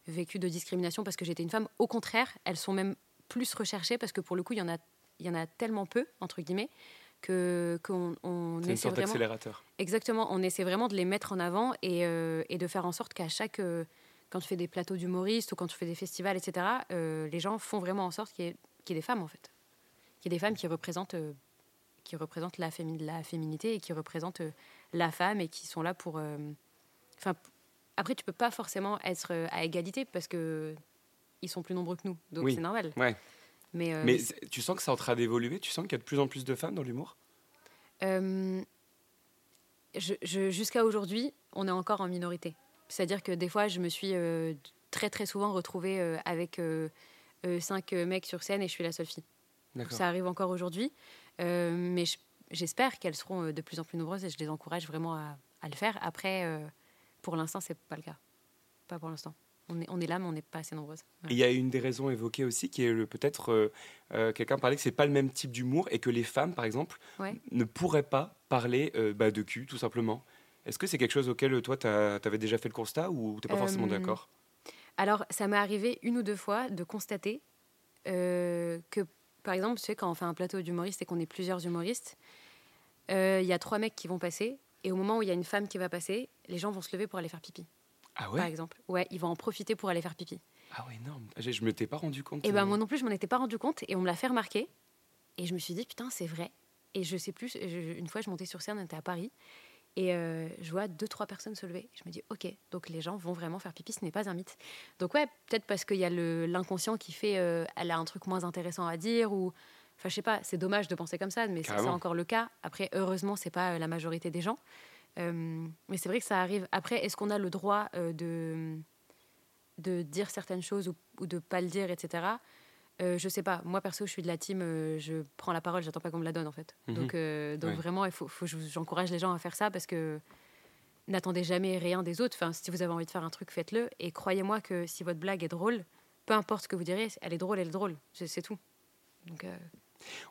[SPEAKER 4] vécu de discrimination parce que j'étais une femme. Au contraire, elles sont même plus recherchées parce que pour le coup, il y en a, il y en a tellement peu entre guillemets que qu'on on
[SPEAKER 3] C'est une
[SPEAKER 4] essaie
[SPEAKER 3] sorte
[SPEAKER 4] vraiment. Exactement, on essaie vraiment de les mettre en avant et, euh, et de faire en sorte qu'à chaque euh, quand tu fais des plateaux d'humoristes ou quand tu fais des festivals, etc. euh, les gens font vraiment en sorte qu'il y, ait- qu'il y ait des femmes en fait. Il y a des femmes qui représentent, euh, qui représentent la, fémi- la féminité et qui représentent la femme et qui sont là pour. Enfin, après, tu peux pas forcément être à égalité parce que ils sont plus nombreux que nous, donc
[SPEAKER 3] Oui,
[SPEAKER 4] c'est normal.
[SPEAKER 3] ouais.
[SPEAKER 4] Mais, euh,
[SPEAKER 3] Mais tu sens que c'est en train d'évoluer? Tu sens qu'il y a de plus en plus de femmes dans l'humour?
[SPEAKER 4] Euh, je- je- Jusqu'à aujourd'hui, on est encore en minorité. C'est-à-dire que des fois, je me suis euh, très très souvent retrouvée avec cinq mecs sur scène et je suis la seule fille. Ça arrive encore aujourd'hui, mais je- j'espère qu'elles seront de plus en plus nombreuses et je les encourage vraiment à, à le faire. Après, pour l'instant, c'est pas le cas. Pas pour l'instant. On est, on est là, mais on n'est pas assez nombreuses.
[SPEAKER 3] Il y a une des raisons évoquées aussi qui est peut-être euh, euh, quelqu'un parlait que c'est pas le même type d'humour et que les femmes, par exemple,
[SPEAKER 4] Ouais.
[SPEAKER 3] ne pourraient pas parler euh, bah, de cul, tout simplement. Est-ce que c'est quelque chose auquel toi, tu avais déjà fait le constat ou t'es pas forcément
[SPEAKER 4] Euh,
[SPEAKER 3] d'accord?
[SPEAKER 4] Alors, ça m'est arrivé une ou deux fois de constater que, par exemple, tu sais, quand on fait un plateau d'humoristes et qu'on est plusieurs humoristes, il y a trois mecs qui vont passer, et au moment où il y a une femme qui va passer, les gens vont se lever pour aller faire pipi.
[SPEAKER 3] Ah ouais
[SPEAKER 4] Par exemple. Ouais, ils vont en profiter pour aller faire pipi.
[SPEAKER 3] Ah ouais, énorme. Je, je m'étais pas rendu compte.
[SPEAKER 4] Et ben
[SPEAKER 3] euh,
[SPEAKER 4] moi non plus, je m'en étais pas rendu compte, et on me l'a fait remarquer, et je me suis dit, putain, c'est vrai. Et je sais plus, je- une fois, je montais sur scène, on était à Paris, et euh, je vois deux, trois personnes se lever. Je me dis, ok, donc les gens vont vraiment faire pipi, ce n'est pas un mythe. Donc ouais, peut-être parce qu'il y a l'inconscient qui fait, euh, elle a un truc moins intéressant à dire, ou... Enfin, je sais pas, c'est dommage de penser comme ça, mais c'est- encore le cas. Après, heureusement, c'est pas euh, la majorité des gens. Euh, mais c'est vrai que ça arrive. Après, est-ce qu'on a le droit euh, de, de dire certaines choses ou, ou de pas le dire, etc. Euh, je sais pas. Moi, perso, je suis de la team, euh, je prends la parole, j'attends pas qu'on me la donne, en fait.
[SPEAKER 3] Mhm.
[SPEAKER 4] Donc, euh, donc
[SPEAKER 3] Ouais.
[SPEAKER 4] vraiment, il faut, faut- je- j'encourage les gens à faire ça parce que n'attendez jamais rien des autres. Enfin, si vous avez envie de faire un truc, faites-le. Et croyez-moi que si votre blague est drôle, peu importe ce que vous direz, elle est drôle, elle est drôle. C'est tout. Donc,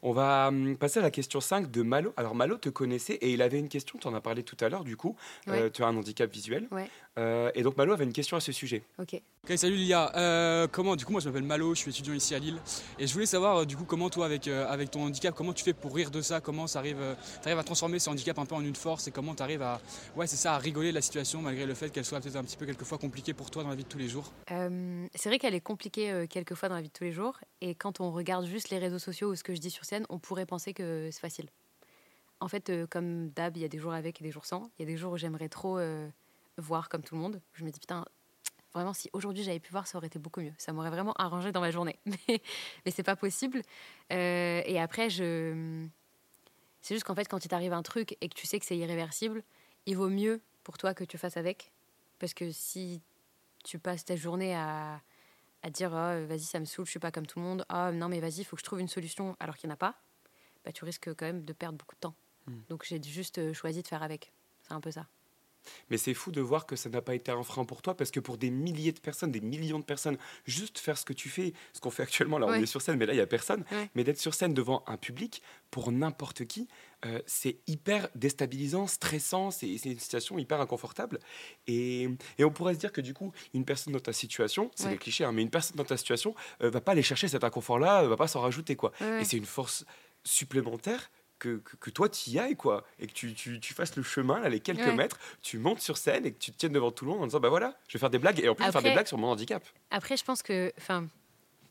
[SPEAKER 3] On va hum, passer à la question 5 de Malo. Alors Malo te connaissait et il avait une question, tu en as parlé tout à l'heure du coup.
[SPEAKER 4] Ouais.
[SPEAKER 3] Euh, tu as un handicap visuel.
[SPEAKER 4] Ouais.
[SPEAKER 3] Euh, et donc Malo avait une question à ce sujet.
[SPEAKER 4] ok.
[SPEAKER 15] Ok, salut Lilia. Euh, comment, du coup, moi je m'appelle Malo, je suis étudiant ici à Lille. Et je voulais savoir, euh, du coup, comment toi, avec, euh, avec ton handicap, comment tu fais pour rire de ça? Comment ça arrive, euh, t'arrives à transformer ce handicap un peu en une force? Et comment tu arrives à, ouais, c'est ça, à rigoler de la situation malgré le fait qu'elle soit peut-être un petit peu quelquefois compliquée pour toi dans la vie de tous les jours?
[SPEAKER 4] Euh, c'est vrai qu'elle est compliquée euh, quelquefois dans la vie de tous les jours. Et quand on regarde juste les réseaux sociaux ou ce que je dis sur scène, on pourrait penser que c'est facile. En fait, euh, comme d'hab, il y a des jours avec et des jours sans. Il y a des jours où j'aimerais trop euh, voir comme tout le monde. Je me dis, putain, vraiment, si aujourd'hui j'avais pu voir, ça aurait été beaucoup mieux. Ça m'aurait vraiment arrangé dans ma journée. Mais, mais c'est pas possible. Euh, et après, je. C'est juste qu'en fait, quand il t'arrive un truc et que tu sais que c'est irréversible, il vaut mieux pour toi que tu fasses avec. Parce que si tu passes ta journée à, à dire oh, vas-y ça me saoule je suis pas comme tout le monde. Ah non mais vas-y il faut que je trouve une solution alors qu'il n'y en a pas. Bah, tu risques quand même de perdre beaucoup de temps.
[SPEAKER 3] Hmm.
[SPEAKER 4] donc j'ai juste euh, choisi de faire avec. C'est un peu ça
[SPEAKER 3] Mais c'est fou de voir que ça n'a pas été un frein pour toi parce que pour des milliers de personnes, des millions de personnes, juste faire ce que tu fais, ce qu'on fait actuellement, là on
[SPEAKER 4] Ouais.
[SPEAKER 3] est sur scène, mais là il n'y a personne,
[SPEAKER 4] Ouais.
[SPEAKER 3] mais d'être sur scène devant un public, pour n'importe qui, euh, c'est hyper déstabilisant, stressant, c'est une situation hyper inconfortable. Et, et on pourrait se dire que du coup, une personne dans ta situation, c'est
[SPEAKER 4] Ouais.
[SPEAKER 3] des clichés, hein, mais une personne dans ta situation euh, va pas aller chercher cet inconfort-là, va pas s'en rajouter. quoi. Et c'est une force supplémentaire. Que, que, que toi tu y ailles quoi et que tu, tu, tu fasses le chemin là, les quelques
[SPEAKER 4] Ouais.
[SPEAKER 3] mètres tu montes sur scène et que tu te tiennes devant tout le monde en disant bah voilà je vais faire des blagues et en plus je vais faire des blagues sur mon handicap.
[SPEAKER 4] Après je pense que enfin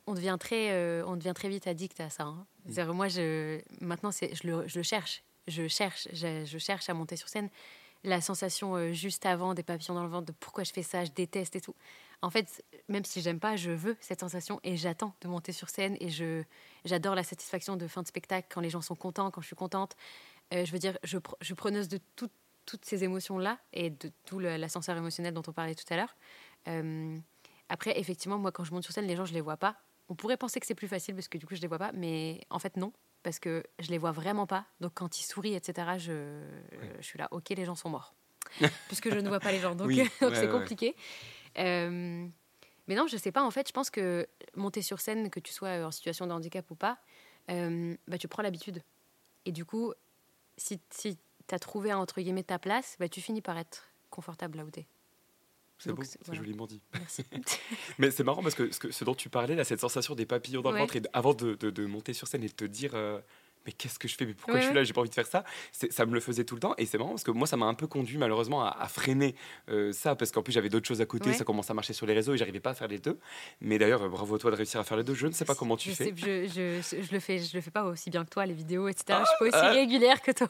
[SPEAKER 4] on devient très euh, on devient très vite addict à ça hein. C'est-à-dire, moi je maintenant c'est je le, je le cherche. Je cherche je, je cherche à monter sur scène. La sensation euh, juste avant des papillons dans le ventre de pourquoi je fais ça je déteste et tout en fait même si j'aime pas je veux cette sensation et j'attends de monter sur scène et je j'adore la satisfaction de fin de spectacle quand les gens sont contents quand je suis contente. Euh, je veux dire je, je suis preneuse de tout- toutes ces émotions là et de tout l'ascenseur émotionnel dont on parlait tout à l'heure. Euh, après effectivement moi quand je monte sur scène les gens je les vois pas. On pourrait penser que c'est plus facile parce que du coup je les vois pas mais en fait non parce que je les vois vraiment pas. Donc quand ils sourient etc je, je suis là ok les gens sont morts. Puisque je ne vois pas les gens donc
[SPEAKER 3] Oui,
[SPEAKER 4] donc
[SPEAKER 3] ouais,
[SPEAKER 4] c'est
[SPEAKER 3] ouais.
[SPEAKER 4] compliqué Euh, mais non je sais pas en fait je pense que monter sur scène que tu sois en situation de handicap ou pas euh, bah, tu prends l'habitude et du coup si, si tu as trouvé entre guillemets ta place bah, tu finis par être confortable là où t'es
[SPEAKER 3] c'est
[SPEAKER 4] Donc,
[SPEAKER 3] beau
[SPEAKER 4] c'est-
[SPEAKER 3] c'est
[SPEAKER 4] voilà.
[SPEAKER 3] joliment dit
[SPEAKER 4] Merci.
[SPEAKER 3] mais c'est marrant parce que ce, que ce dont tu parlais là cette sensation des papillons dans le ventre et avant de, de- de monter sur scène et de te dire euh, mais qu'est-ce que je fais? Mais pourquoi
[SPEAKER 4] Ouais,
[SPEAKER 3] je suis là? J'ai pas envie de faire ça. Ça me le faisait tout le temps. Et c'est marrant parce que moi, ça m'a un peu conduit malheureusement à, à freiner euh, ça parce qu'en plus, j'avais d'autres choses à côté.
[SPEAKER 4] Ouais.
[SPEAKER 3] Ça commençait à marcher sur les réseaux et j'arrivais pas à faire les deux. Mais d'ailleurs, euh, bravo à toi de réussir à faire les deux. Je ne sais pas comment tu
[SPEAKER 4] je,
[SPEAKER 3] fais.
[SPEAKER 4] sais, je, je, je le fais, je le fais pas aussi bien que toi, les vidéos, etc. je suis pas aussi
[SPEAKER 3] ah.
[SPEAKER 4] régulière que toi.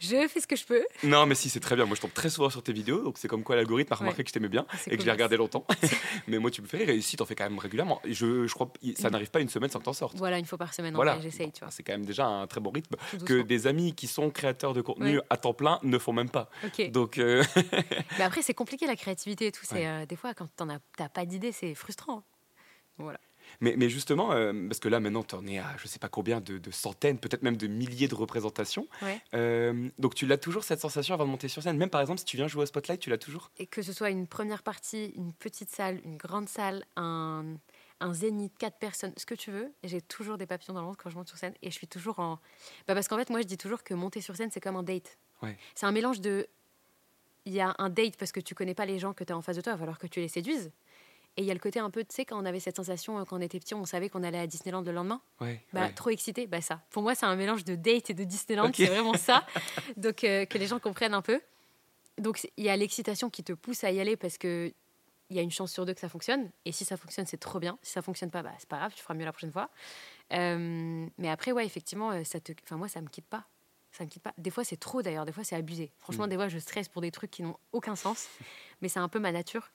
[SPEAKER 4] Je fais ce que je peux.
[SPEAKER 3] Non, mais si, c'est très bien. Moi, je tombe très souvent sur tes vidéos. Donc, c'est comme quoi l'algorithme a remarqué
[SPEAKER 4] Ouais.
[SPEAKER 3] que je t'aimais bien et que je l'ai regardé longtemps. mais moi, tu me fais rire. Et ici, t'en fais quand même régulièrement. Je, je crois que ça n'arrive pas une semaine sans que t'en sortes.
[SPEAKER 4] Voilà, une fois par semaine,
[SPEAKER 3] Voilà.
[SPEAKER 4] j'essaye, tu vois.
[SPEAKER 3] C'est quand même déjà un très bon rythme que des amis qui sont créateurs de contenu
[SPEAKER 4] Ouais.
[SPEAKER 3] à temps plein ne font même pas.
[SPEAKER 4] Ok.
[SPEAKER 3] Donc, euh,
[SPEAKER 4] Mais après, c'est compliqué la créativité et tout. C'est
[SPEAKER 3] Ouais.
[SPEAKER 4] euh, des fois quand t'en as, t'as pas d'idée, c'est frustrant. Voilà.
[SPEAKER 3] mais, mais justement, euh, parce que là maintenant, tu en es à je sais pas combien de, de centaines, peut-être même de milliers de représentations.
[SPEAKER 4] Ouais.
[SPEAKER 3] Euh, donc tu l'as toujours cette sensation avant de monter sur scène? Même par exemple, si tu viens jouer au Spotlight, tu l'as toujours?
[SPEAKER 4] Et que ce soit une première partie, une petite salle, une grande salle, un, un zénith, quatre personnes, ce que tu veux, j'ai toujours des papillons dans le ventre quand je monte sur scène et je suis toujours en. Bah parce qu'en fait, moi, je dis toujours que monter sur scène, c'est comme un date.
[SPEAKER 3] Ouais.
[SPEAKER 4] C'est un mélange de. Il y a un date parce que tu connais pas les gens que tu as en face de toi, il va falloir que tu les séduises. Et il y a le côté un peu, tu sais, quand on avait cette sensation, euh, quand on était petit, on savait qu'on allait à Disneyland le lendemain.
[SPEAKER 3] Ouais,
[SPEAKER 4] Bah,
[SPEAKER 3] ouais.
[SPEAKER 4] trop excité, bah ça. Pour moi, c'est un mélange de date et de Disneyland,
[SPEAKER 3] Ok.
[SPEAKER 4] c'est vraiment ça. Donc, euh, que les gens comprennent un peu. Donc, il y a l'excitation qui te pousse à y aller parce que il y a une chance sur deux que ça fonctionne. Et si ça fonctionne, c'est trop bien. Si ça fonctionne pas, bah, c'est pas grave, tu feras mieux la prochaine fois. Euh, mais après, ouais, effectivement, euh, ça te... enfin, moi, ça me quitte pas. Ça me quitte pas. Des fois, c'est trop d'ailleurs. Des fois, c'est abusé. Franchement,
[SPEAKER 3] Mm.
[SPEAKER 4] des fois, je stresse pour des trucs qui n'ont aucun sens. mais c'est un peu ma nature.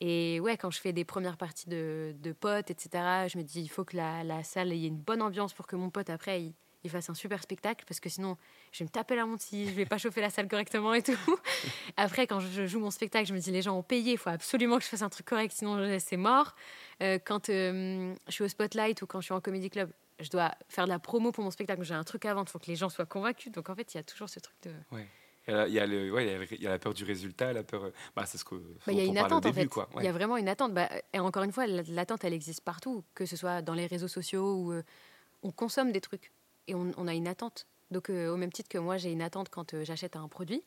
[SPEAKER 4] Et ouais, quand je fais des premières parties de, de potes, etc., je me dis, il faut que la, la salle, ait une bonne ambiance pour que mon pote, après, il, il fasse un super spectacle, parce que sinon, je vais me taper la honte si je vais pas chauffer la salle correctement et tout. Après, quand je joue mon spectacle, je me dis, les gens ont payé, il faut absolument que je fasse un truc correct, sinon c'est mort. Euh, quand euh, je suis au Spotlight ou quand je suis en Comedy Club, je dois faire de la promo pour mon spectacle, j'ai un truc à vendre, il faut que les gens soient convaincus. Donc en fait, il y a toujours ce truc de...
[SPEAKER 3] Ouais. Il y a, il y a le- ouais, il y a la peur du résultat, la peur. euh, Bah, c'est ce que.
[SPEAKER 4] Bah, Il y a une attente en fait.
[SPEAKER 3] quoi.
[SPEAKER 4] Il y a vraiment une attente. Bah, et encore une fois, la- l'attente, elle existe partout, que ce soit dans les réseaux sociaux ou euh, on consomme des trucs et on, on a une attente. Donc euh, au même titre que moi, j'ai une attente quand euh, j'achète un produit,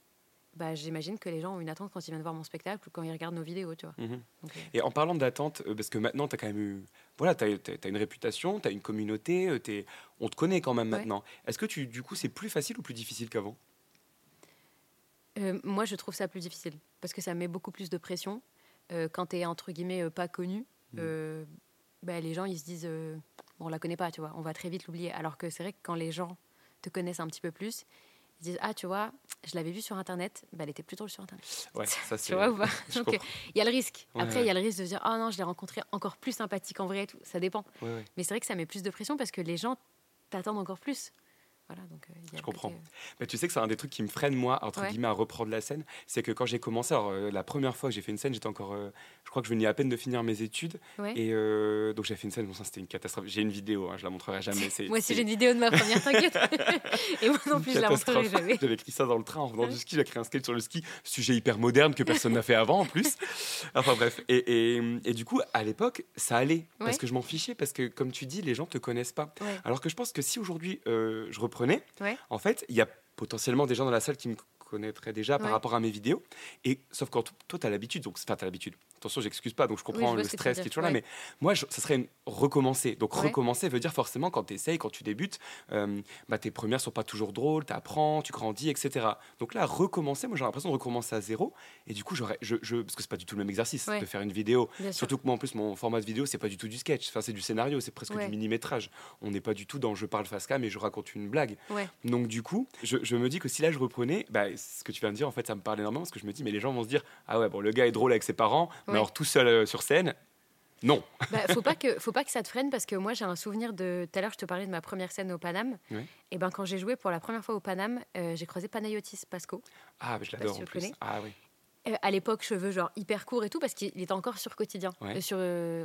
[SPEAKER 4] bah, j'imagine que les gens ont une attente quand ils viennent voir mon spectacle ou quand ils regardent nos vidéos, tu vois.
[SPEAKER 3] Mhm.
[SPEAKER 4] Donc, euh,
[SPEAKER 3] Et en parlant d'attente, parce que maintenant, tu as quand même eu. Voilà, tu as, une réputation, tu as une communauté, t'es- on te connaît quand même
[SPEAKER 4] Ouais.
[SPEAKER 3] maintenant. Est-ce que tu, du coup, c'est plus facile ou plus difficile qu'avant?
[SPEAKER 4] Moi, je trouve ça plus difficile parce que ça met beaucoup plus de pression. Quand tu es entre guillemets pas connu, euh, bah, les gens ils se disent bon, on la connaît pas, tu vois, on va très vite l'oublier. Alors que c'est vrai que quand les gens te connaissent un petit peu plus, ils disent ah tu vois, je l'avais vue sur internet, bah, elle était plus drôle sur internet.
[SPEAKER 3] Ouais, ça,
[SPEAKER 4] tu vois ou pas
[SPEAKER 3] je
[SPEAKER 4] Donc, il y a le risque. Après, il y a le risque de dire ah non, je l'ai rencontré encore plus sympathique en vrai et tout. Ça dépend.
[SPEAKER 3] Ouais.
[SPEAKER 4] Mais c'est vrai que ça met plus de pression parce que les gens t'attendent encore plus. Voilà, donc euh,
[SPEAKER 3] Je comprends.
[SPEAKER 4] côté,
[SPEAKER 3] Mais tu sais que c'est un des trucs qui me freine, moi, entre
[SPEAKER 4] Ouais.
[SPEAKER 3] guillemets, à reprendre la scène. C'est que quand j'ai commencé, alors euh, la première fois que j'ai fait une scène, j'étais encore. euh, je crois que je venais à peine de finir mes études.
[SPEAKER 4] Ouais.
[SPEAKER 3] Et euh, donc j'ai fait une scène, bon, ça c'était une catastrophe. J'ai une vidéo, hein, je la montrerai jamais.
[SPEAKER 4] Moi aussi, j'ai une vidéo de ma première, t'inquiète. Et moi non plus, je la montrerai jamais.
[SPEAKER 3] J'avais écrit ça dans le train en revenant du ski. J'ai créé un sketch sur le ski, sujet hyper moderne que personne n'a fait avant en plus. Enfin bref. Et, et- et du coup, à l'époque, ça allait. Parce que je m'en fichais. Parce que, comme tu dis, les gens te connaissent pas. Alors que je pense que si aujourd'hui euh, je
[SPEAKER 4] Ouais.
[SPEAKER 3] en fait, il y a potentiellement des gens dans la salle qui me connaîtraient déjà par rapport à mes vidéos. Et sauf quand toi, tu as l'habitude. Donc, enfin, tu as l'habitude. Attention, j'excuse pas. Donc, je
[SPEAKER 4] Oui,
[SPEAKER 3] comprends
[SPEAKER 4] je
[SPEAKER 3] le stress qui est toujours là. Mais moi, je- ça serait une recommencer. Donc,
[SPEAKER 4] Ouais.
[SPEAKER 3] recommencer veut dire forcément quand tu essayes, quand tu débutes, euh, bah, tes premières sont pas toujours drôles, tu apprends, tu grandis, etc. Donc là, recommencer, moi j'ai l'impression de recommencer à zéro. Et du coup, j'aurais, je, je- parce que c'est pas du tout le même exercice
[SPEAKER 4] Ouais.
[SPEAKER 3] de faire une vidéo.
[SPEAKER 4] Bien sûr.
[SPEAKER 3] Surtout que moi, en plus, mon format de vidéo, c'est pas du tout du sketch. Enfin, c'est du scénario, c'est presque du mini-métrage. On n'est pas du tout dans je parle face cam et je raconte une blague. Donc du coup, je, je me dis que si là je reprenais, bah, ce que tu viens de dire, en fait, ça me parle énormément parce que je me dis, mais les gens vont se dire, ah ouais, bon, le gars est drôle avec ses parents, mais Alors tout seul euh, sur scène, non.
[SPEAKER 4] Bah, faut pas que faut pas que ça te freine parce que moi j'ai un souvenir de tout à l'heure je te parlais de ma première scène au Paname et ben quand j'ai joué pour la première fois au Paname euh, j'ai croisé Panayotis Pasco
[SPEAKER 3] Ah, mais je l'adore en
[SPEAKER 4] tu
[SPEAKER 3] plus.
[SPEAKER 4] connais.
[SPEAKER 3] Ah oui.
[SPEAKER 4] Euh, à l'époque cheveux genre hyper courts et tout parce qu'il était encore sur quotidien
[SPEAKER 3] Ouais.
[SPEAKER 4] Euh, sur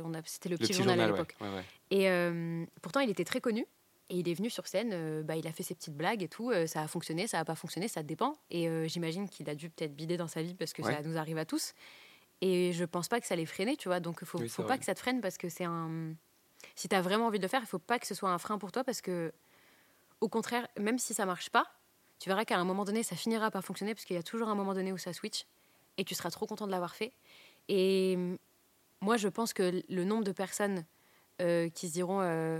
[SPEAKER 4] on a c'était le
[SPEAKER 3] Le
[SPEAKER 4] petit, journal, à l'époque
[SPEAKER 3] Ouais, ouais.
[SPEAKER 4] et pourtant il était très connu et il est venu sur scène bah, il a fait ses petites blagues et tout ça a fonctionné ça a pas fonctionné ça dépend et j'imagine qu'il a dû peut-être bider dans sa vie parce que ça nous arrive à tous et je pense pas que ça les freiner tu vois donc faut
[SPEAKER 3] Oui,
[SPEAKER 4] faut
[SPEAKER 3] c'est
[SPEAKER 4] pas
[SPEAKER 3] vrai.
[SPEAKER 4] que ça te freine parce que c'est un si tu as vraiment envie de le faire il faut pas que ce soit un frein pour toi parce que au contraire même si ça marche pas tu verras qu'à un moment donné ça finira par fonctionner parce qu'il y a toujours un moment donné où ça switch et tu seras trop content de l'avoir fait et moi je pense que le nombre de personnes euh, qui se diront euh,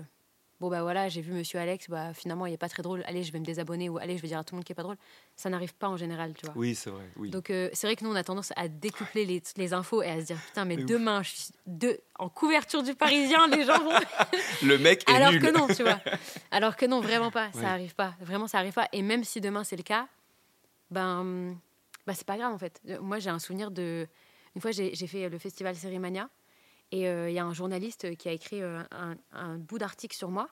[SPEAKER 4] bon bah voilà, j'ai vu Monsieur Alex, bah finalement il est pas très drôle, allez je vais me désabonner ou allez je vais dire à tout le monde qui est pas drôle. Ça n'arrive pas en général, tu vois.
[SPEAKER 3] Oui, c'est vrai. Oui.
[SPEAKER 4] Donc euh, c'est vrai que nous on a tendance à découpler les, les infos et à se dire putain mais
[SPEAKER 3] Mais ouf.
[SPEAKER 4] demain je suis de, en couverture du Parisien, les gens vont.
[SPEAKER 3] Le mec est
[SPEAKER 4] Alors
[SPEAKER 3] nul.
[SPEAKER 4] que non, tu vois. Alors que non, vraiment pas.
[SPEAKER 3] Ouais.
[SPEAKER 4] Ça arrive pas. Vraiment, ça arrive pas. Et même si demain c'est le cas, ben, bah, c'est pas grave en fait. Moi, j'ai un souvenir de. Une fois, j'ai j'ai fait le festival Sérimania et euh, il y a un journaliste qui a écrit euh, un, un bout d'article sur moi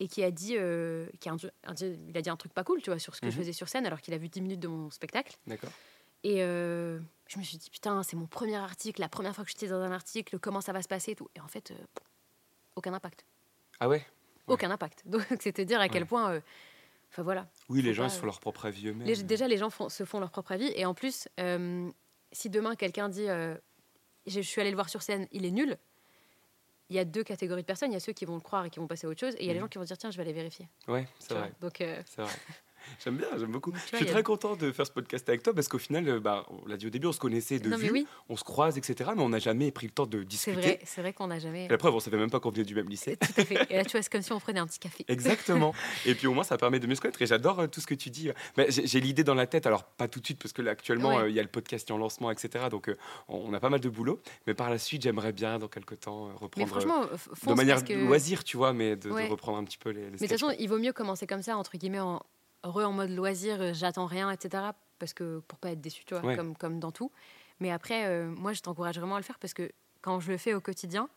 [SPEAKER 4] et qui a dit, euh, qui a un- un- il a dit un truc pas cool, tu vois, sur ce que je
[SPEAKER 3] Mhm.
[SPEAKER 4] faisais sur scène, alors qu'il a vu 10 minutes de mon spectacle.
[SPEAKER 3] D'accord.
[SPEAKER 4] Et euh, je me suis dit, putain, c'est mon premier article, la première fois que j'étais dans un article, comment ça va se passer et tout. Et en fait, euh, aucun impact.
[SPEAKER 3] Ah ouais?
[SPEAKER 4] Aucun impact. Donc, te dire à quel
[SPEAKER 3] Ouais.
[SPEAKER 4] point. euh, Enfin, voilà.
[SPEAKER 3] Oui, les gens,
[SPEAKER 4] pas,
[SPEAKER 3] ils se font leur propre avis eux-mêmes.
[SPEAKER 4] déjà, les gens font- se font leur propre avis. Et en plus, si demain quelqu'un dit je suis allé le voir sur scène, il est nul, il y a deux catégories de personnes. Il y a ceux qui vont le croire et qui vont passer à autre chose. Et il y a les
[SPEAKER 3] Mhm.
[SPEAKER 4] gens qui vont dire tiens, je vais aller vérifier.
[SPEAKER 3] Ouais, c'est vrai.
[SPEAKER 4] Donc, euh,
[SPEAKER 3] C'est vrai. J'aime bien, j'aime beaucoup.
[SPEAKER 4] vois,
[SPEAKER 3] je suis
[SPEAKER 4] a-
[SPEAKER 3] très content de faire ce podcast avec toi parce qu'au final, euh, bah, on l'a dit au début, on se connaissait de
[SPEAKER 4] Non,
[SPEAKER 3] vue,
[SPEAKER 4] oui.
[SPEAKER 3] on se croise, etc. Mais on n'a jamais pris le temps de
[SPEAKER 4] c'est
[SPEAKER 3] discuter.
[SPEAKER 4] vrai, c'est vrai qu'on n'a jamais.
[SPEAKER 3] Et la preuve, on savait même pas qu'on venait du même lycée.
[SPEAKER 4] Tout à fait. Et là, tu vois, c'est comme si on prenait un petit café.
[SPEAKER 3] Exactement. Et puis au moins, ça permet de mieux se connaître. Et j'adore euh, tout ce que tu dis. Mais J'ai l'idée dans la tête, alors pas tout de suite, parce que là, actuellement,
[SPEAKER 4] Ouais.
[SPEAKER 3] euh, il y a le podcast en lancement, etc. Donc euh, on a pas mal de boulot. Mais par la suite, j'aimerais bien, dans quelques temps, euh, reprendre.
[SPEAKER 4] Mais franchement, fonce
[SPEAKER 3] de manière
[SPEAKER 4] parce que-
[SPEAKER 3] loisir, tu vois, mais de, reprendre un petit peu les, les
[SPEAKER 4] Mais de toute façon, il vaut mieux commencer comme ça, entre guillemets, en, re en mode loisir, euh, j'attends rien, etc. Parce que pour pas être déçu, tu vois,
[SPEAKER 3] Ouais.
[SPEAKER 4] comme, comme dans tout. Mais après, euh, moi, je t'encourage vraiment à le faire parce que quand je le fais au quotidien,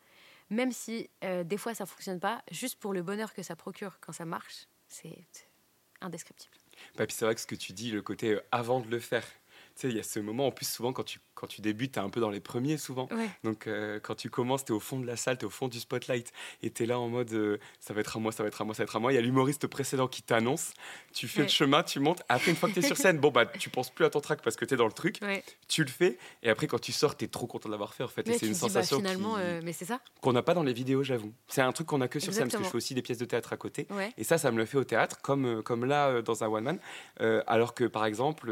[SPEAKER 4] même si euh, des fois ça fonctionne pas, juste pour le bonheur que ça procure quand ça marche, c'est indescriptible.
[SPEAKER 3] Bah, puis c'est vrai que ce que tu dis, le côté avant de le faire. Tu sais, il y a ce moment, en plus, souvent, quand tu, quand tu débutes, tu es un peu dans les premiers, souvent.
[SPEAKER 4] Ouais.
[SPEAKER 3] Donc, euh, quand tu commences, tu es au fond de la salle, tu es au fond du spotlight, et tu es là en mode euh, ça va être à moi, ça va être à moi, ça va être à moi. Il y a l'humoriste précédent qui t'annonce, tu fais
[SPEAKER 4] Ouais.
[SPEAKER 3] le chemin, tu montes. Après, une fois que tu es sur scène, bon, bah, tu penses plus à ton track parce que tu es dans le truc,
[SPEAKER 4] Ouais.
[SPEAKER 3] tu le fais, et après, quand tu sors, tu es trop content de l'avoir fait, en fait. Et c'est une
[SPEAKER 4] bah,
[SPEAKER 3] sensation
[SPEAKER 4] finalement,
[SPEAKER 3] qui-
[SPEAKER 4] euh, mais c'est ça.
[SPEAKER 3] qu'on n'a pas dans les vidéos, j'avoue. C'est un truc qu'on a que sur scène, parce que je fais aussi des pièces de théâtre à côté.
[SPEAKER 4] Ouais.
[SPEAKER 3] Et ça, ça me le fait au théâtre, comme, comme là, dans un one-man. Alors que, par exemple,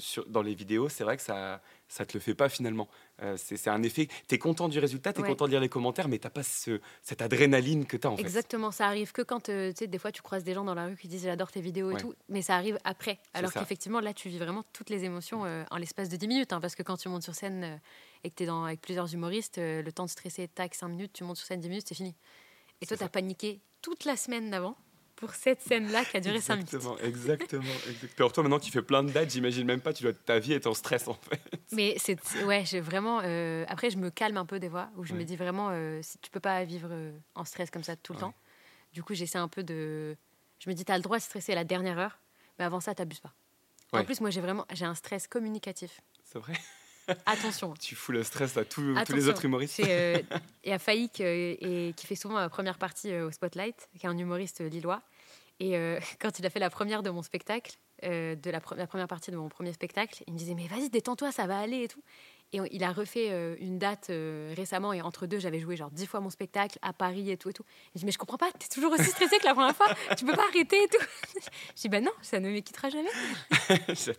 [SPEAKER 3] sur, dans les vidéos, c'est vrai que ça ça te le fait pas finalement. Euh, c'est un effet, tu es content du résultat, tu es
[SPEAKER 4] Ouais.
[SPEAKER 3] content de lire les commentaires, mais tu pas ce, cette adrénaline que tu as en fait.
[SPEAKER 4] Exactement, ça arrive que quand, euh, tu sais, des fois tu croises des gens dans la rue qui disent j'adore tes vidéos et tout, mais ça arrive après. Alors qu'effectivement, là, tu vis vraiment toutes les émotions euh, en l'espace de 10 minutes, hein, parce que quand tu montes sur scène euh, et que tu es dans, avec plusieurs humoristes, le temps de stresser, tac, 5 minutes, tu montes sur scène 10 minutes, c'est fini. Et toi, tu as paniqué toute la semaine d'avant pour cette scène-là qui a duré 5 minutes.
[SPEAKER 3] Exactement, exactement. exactement. Alors toi, maintenant, tu fais plein de dates, j'imagine même pas, tu dois, ta vie est en stress en fait.
[SPEAKER 4] Mais c'est ouais, j'ai vraiment. euh, après, je me calme un peu des fois où je me dis vraiment, euh, si tu peux pas vivre euh, en stress comme ça tout le
[SPEAKER 3] Ouais.
[SPEAKER 4] temps. Du coup, j'essaie un peu de. Je me dis, t'as le droit de stresser à la dernière heure, mais avant ça, t'abuses pas. En plus, moi, j'ai vraiment, j'ai un stress communicatif.
[SPEAKER 3] C'est vrai?
[SPEAKER 4] Attention.
[SPEAKER 3] Tu fous le stress à tous, tous les autres humoristes.
[SPEAKER 4] euh, Il y a Faïk euh, et, qui fait souvent la première partie euh, au Spotlight, qui est un humoriste euh, lillois. Et euh, quand il a fait la première de mon spectacle, euh, de la, pre- la première partie de mon premier spectacle, il me disait Mais vas-y, détends-toi, ça va aller et tout. Et on- il a refait euh, une date euh, récemment, et entre deux, j'avais joué genre dix fois mon spectacle à Paris et tout et tout. Il dit Mais je comprends pas, t'es toujours aussi stressé que la première fois, tu peux pas arrêter et tout. Je dis Bah non, ça ne me quittera jamais.
[SPEAKER 3] C'est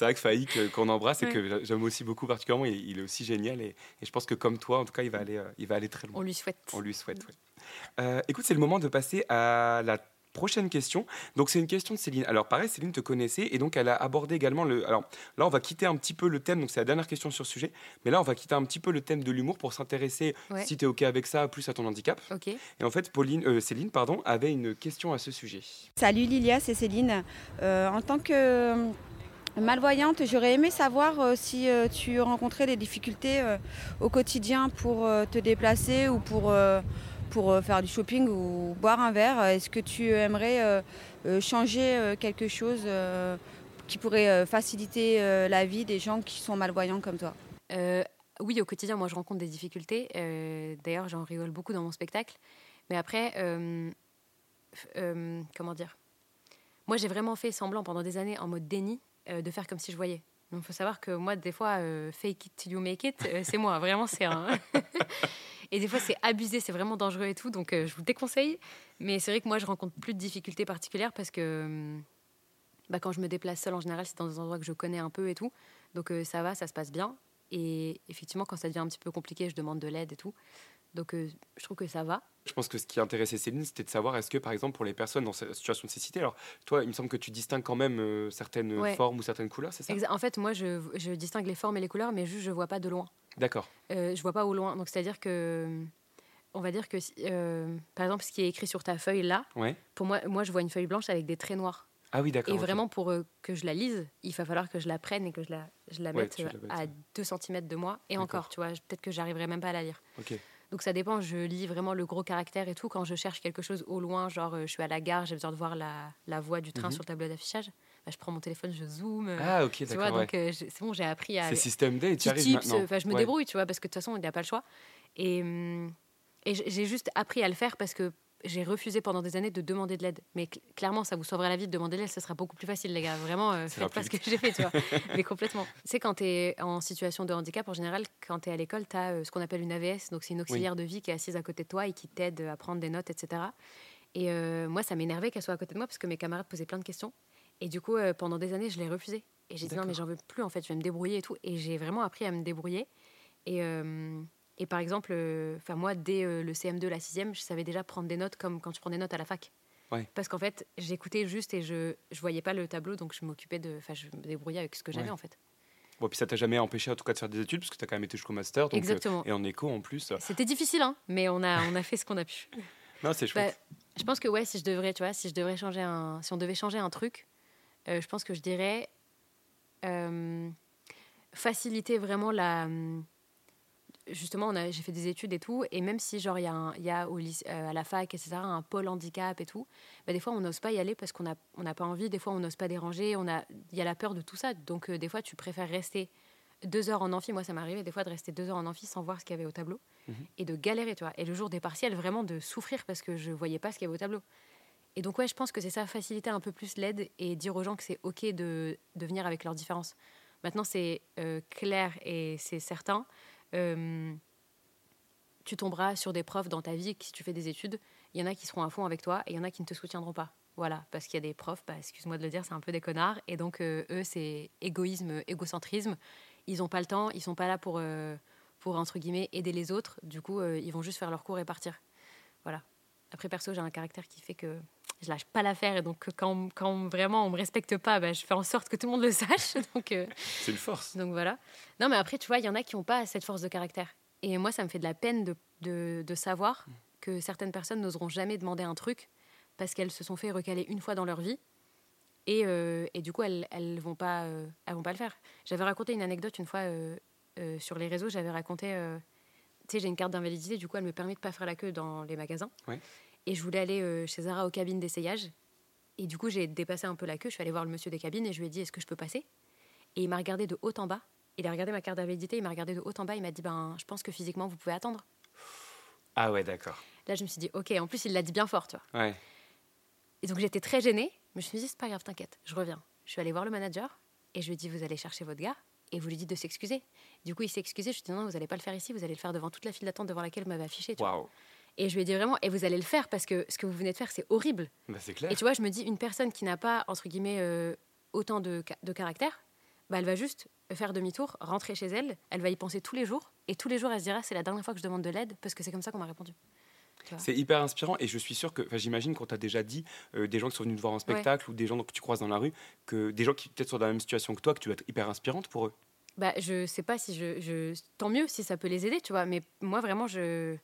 [SPEAKER 3] vrai que Faïk, euh, qu'on embrasse et que j'aime aussi beaucoup particulièrement, il, il est aussi génial et, et je pense que comme toi, en tout cas, il va aller, il va aller très loin.
[SPEAKER 4] On lui souhaite.
[SPEAKER 3] On lui souhaite, ouais. Euh, écoute, c'est le moment de passer à la prochaine question. Donc c'est une question de Céline. Alors pareil, Céline te connaissait et donc elle a abordé également le... Alors là, on va quitter un petit peu le thème, donc c'est la dernière question sur ce sujet, mais là, on va quitter un petit peu le thème de l'humour pour s'intéresser,
[SPEAKER 4] Ouais.
[SPEAKER 3] si tu es OK avec ça, plus à ton handicap.
[SPEAKER 4] Ok.
[SPEAKER 3] Et en fait, Pauline, euh, Céline pardon, avait une question à ce sujet.
[SPEAKER 16] Salut Lilia, c'est Céline. Euh, en tant que euh, malvoyante, j'aurais aimé savoir euh, si euh, tu rencontrais des difficultés euh, au quotidien pour euh, te déplacer ou pour, euh, pour euh, faire du shopping ou boire un verre. Est-ce que tu aimerais euh, euh, changer quelque chose qui pourrait faciliter la vie des gens qui sont malvoyants comme toi?
[SPEAKER 4] Euh, oui, au quotidien, moi, je rencontre des difficultés. Euh, D'ailleurs, j'en rigole beaucoup dans mon spectacle. Mais après, euh, comment dire? Moi, j'ai vraiment fait semblant pendant des années, en mode déni, de faire comme si je voyais. Donc, il faut savoir que moi, des fois, fake it till you make it, c'est moi. Vraiment, c'est un. et des fois, c'est abusé, c'est vraiment dangereux et tout. Donc, euh, je vous le déconseille. Mais c'est vrai que moi, je rencontre plus de difficultés particulières parce que. euh, bah, quand je me déplace seule, en général, c'est dans des endroits que je connais un peu et tout. Donc euh, ça va, ça se passe bien. Et effectivement, quand ça devient un petit peu compliqué, je demande de l'aide et tout. Donc euh, je trouve que ça va.
[SPEAKER 3] Je pense que ce qui intéressait Céline, c'était de savoir est-ce que, par exemple, pour les personnes dans cette situation de cécité, alors toi, il me semble que tu distingues quand même euh, certaines
[SPEAKER 4] Ouais.
[SPEAKER 3] formes ou certaines couleurs, c'est ça?
[SPEAKER 4] En fait, moi, je, je distingue les formes et les couleurs, mais juste je vois pas de loin.
[SPEAKER 3] D'accord.
[SPEAKER 4] Euh, je vois pas au loin. Donc c'est-à-dire que, on va dire que, euh, par exemple, ce qui est écrit sur ta feuille là,
[SPEAKER 3] Ouais.
[SPEAKER 4] pour moi, moi, je vois une feuille blanche avec des traits noirs.
[SPEAKER 3] Ah oui, d'accord.
[SPEAKER 4] Et vraiment, pour euh, que je la lise, il va falloir que je la prenne et que je la, je la mette
[SPEAKER 3] la
[SPEAKER 4] euh, à 2 cm de moi. Et encore, tu vois, peut-être que j'arriverai même pas à la lire.
[SPEAKER 3] Ok.
[SPEAKER 4] Donc ça dépend, je lis vraiment le gros caractère et tout. Quand je cherche quelque chose au loin, genre je suis à la gare, j'ai besoin de voir la, la voie du train
[SPEAKER 3] Mhm.
[SPEAKER 4] sur le tableau d'affichage, je prends mon téléphone, je zoome. euh,
[SPEAKER 3] Ah, ok, d'accord,
[SPEAKER 4] donc euh, c'est bon, j'ai appris à.
[SPEAKER 3] C'est système D tu arrives maintenant.
[SPEAKER 4] Enfin, je me
[SPEAKER 3] Ouais.
[SPEAKER 4] débrouille, tu vois, parce que de toute façon, il n'y a pas le choix. Et, hum, et j'ai juste appris à le faire parce que j'ai refusé pendant des années de demander de l'aide. Mais cl- clairement, ça vous sauvera la vie de demander de l'aide, ce sera beaucoup plus facile, les gars. Vraiment, euh, faites pas ce que j'ai fait, tu vois. Mais complètement. Tu sais, quand tu es en situation de handicap, en général, quand tu es à l'école, tu as ce qu'on appelle une AVS. Donc, c'est une auxiliaire de vie qui est assise à côté de toi et qui t'aide à prendre des notes, etc. Et euh, moi, ça m'énervait qu'elle soit à côté de moi parce que mes camarades posaient plein de questions. Et du coup, euh, pendant des années, je l'ai refusé. Et j'ai dit non, mais j'en veux plus, en fait, je vais me débrouiller et tout. Et j'ai vraiment appris à me débrouiller. Et, euh, et par exemple, euh, enfin moi, dès le CM2, la 6e, je savais déjà prendre des notes comme quand tu prends des notes à la fac.
[SPEAKER 3] Ouais.
[SPEAKER 4] Parce qu'en fait, j'écoutais juste et je je voyais pas le tableau, donc je m'occupais de. Enfin, je me débrouillais avec ce que j'avais
[SPEAKER 3] Ouais.
[SPEAKER 4] en fait.
[SPEAKER 3] Bon, puis ça t'a jamais empêché en tout cas de faire des études parce que tu as quand même été jusqu'au master. Donc, euh,
[SPEAKER 4] Exactement.
[SPEAKER 3] et en éco en plus.
[SPEAKER 4] C'était difficile, hein, mais on a, on a fait ce qu'on a pu.
[SPEAKER 3] Non, c'est chouette.
[SPEAKER 4] Bah, je pense que ouais, si je devrais, tu vois, si je devrais changer un, si on devait changer un truc, euh, je pense que je dirais euh, faciliter vraiment la. Justement, on a- j'ai fait des études et tout, et même si genre il y a, un- il y a au lycée, euh, à la fac, etc., un pôle handicap et tout, bah, des fois on n'ose pas y aller parce qu'on n'a on pas envie, des fois on n'ose pas déranger, a, il y a la peur de tout ça, donc euh, des fois tu préfères rester deux heures en amphi. Moi, ça m'arrivait des fois de rester deux heures en amphi sans voir ce qu'il y avait au tableau
[SPEAKER 3] Mhm.
[SPEAKER 4] et de galérer, tu vois. Et le jour des partiels, vraiment de souffrir parce que je voyais pas ce qu'il y avait au tableau. Et donc, ouais, je pense que c'est ça, faciliter un peu plus l'aide et dire aux gens que c'est OK de, de venir avec leurs différences. Maintenant, c'est euh, clair et c'est certain. tu tomberas sur des profs dans ta vie, si tu fais des études, il y en a qui seront à fond avec toi et il y en a qui ne te soutiendront pas. Voilà, parce qu'il y a des profs, bah, excuse-moi de le dire, c'est un peu des connards. Et donc, euh, eux, c'est égoïsme, égocentrisme. Ils n'ont pas le temps, ils sont pas là pour, euh, pour, entre guillemets, aider les autres. Du coup, ils vont juste faire leur cours et partir. Voilà. Après, perso, j'ai un caractère qui fait que je lâche pas l'affaire. Et donc, quand, quand vraiment on me respecte pas, bah, je fais en sorte que tout le monde le sache. Donc, euh,
[SPEAKER 3] C'est une force.
[SPEAKER 4] donc voilà. Non, mais après, tu vois, il y en a qui n'ont pas cette force de caractère. Et moi, ça me fait de la peine de, de, de savoir que certaines personnes n'oseront jamais demander un truc parce qu'elles se sont fait recaler une fois dans leur vie. Et, euh, et du coup, elles elles vont, pas, euh, elles vont pas le faire. J'avais raconté une anecdote une fois euh, euh, sur les réseaux. J'avais raconté, euh, tu sais, j'ai une carte d'invalidité, du coup, elle me permet de pas faire la queue dans les magasins.
[SPEAKER 3] Ouais.
[SPEAKER 4] Et je voulais aller euh, chez Zara aux cabines d'essayage. Et du coup, j'ai dépassé un peu la queue. Je suis allée voir le monsieur des cabines et je lui ai dit Est-ce que je peux passer? Et il m'a regardé de haut en bas. Il a regardé ma carte d'invalidité, il m'a regardé de haut en bas. Il m'a dit Ben, je pense que physiquement, vous pouvez attendre.
[SPEAKER 3] Ah ouais, d'accord.
[SPEAKER 4] Là, je me suis dit Ok, en plus, il l'a dit bien fort, tu vois.
[SPEAKER 3] Ouais.
[SPEAKER 4] Et donc, j'étais très gênée. Mais je me suis dit C'est pas grave, t'inquiète, je reviens. Je suis allée voir le manager et je lui ai dit Vous allez chercher votre gars et vous lui dites de s'excuser. Du coup, il s'est excusé. Je lui ai dit Non, vous allez pas le faire ici, vous allez le faire devant toute la file d'attente devant laquelle vous m'avez affiché.
[SPEAKER 3] Waouh.
[SPEAKER 4] Et je lui ai dit vraiment, et vous allez le faire parce que ce que vous venez de faire, c'est horrible.
[SPEAKER 3] Bah, c'est clair.
[SPEAKER 4] Et tu vois, je me dis, une personne qui n'a pas, entre guillemets, euh, autant de, de caractère, bah, elle va juste faire demi-tour, rentrer chez elle, elle va y penser tous les jours, et tous les jours, elle se dira, c'est la dernière fois que je demande de l'aide, parce que c'est comme ça qu'on m'a répondu.
[SPEAKER 3] C'est hyper inspirant et je suis sûr que, j'imagine qu'on t'a déjà dit, euh, des gens qui sont venus te voir en spectacle ou des gens que tu croises dans la rue, que des gens qui peut-être sont dans la même situation que toi, que tu vas être hyper inspirante pour eux.
[SPEAKER 4] Bah, je sais pas si je, je. Tant mieux si ça peut les aider, tu vois, mais moi, vraiment, je.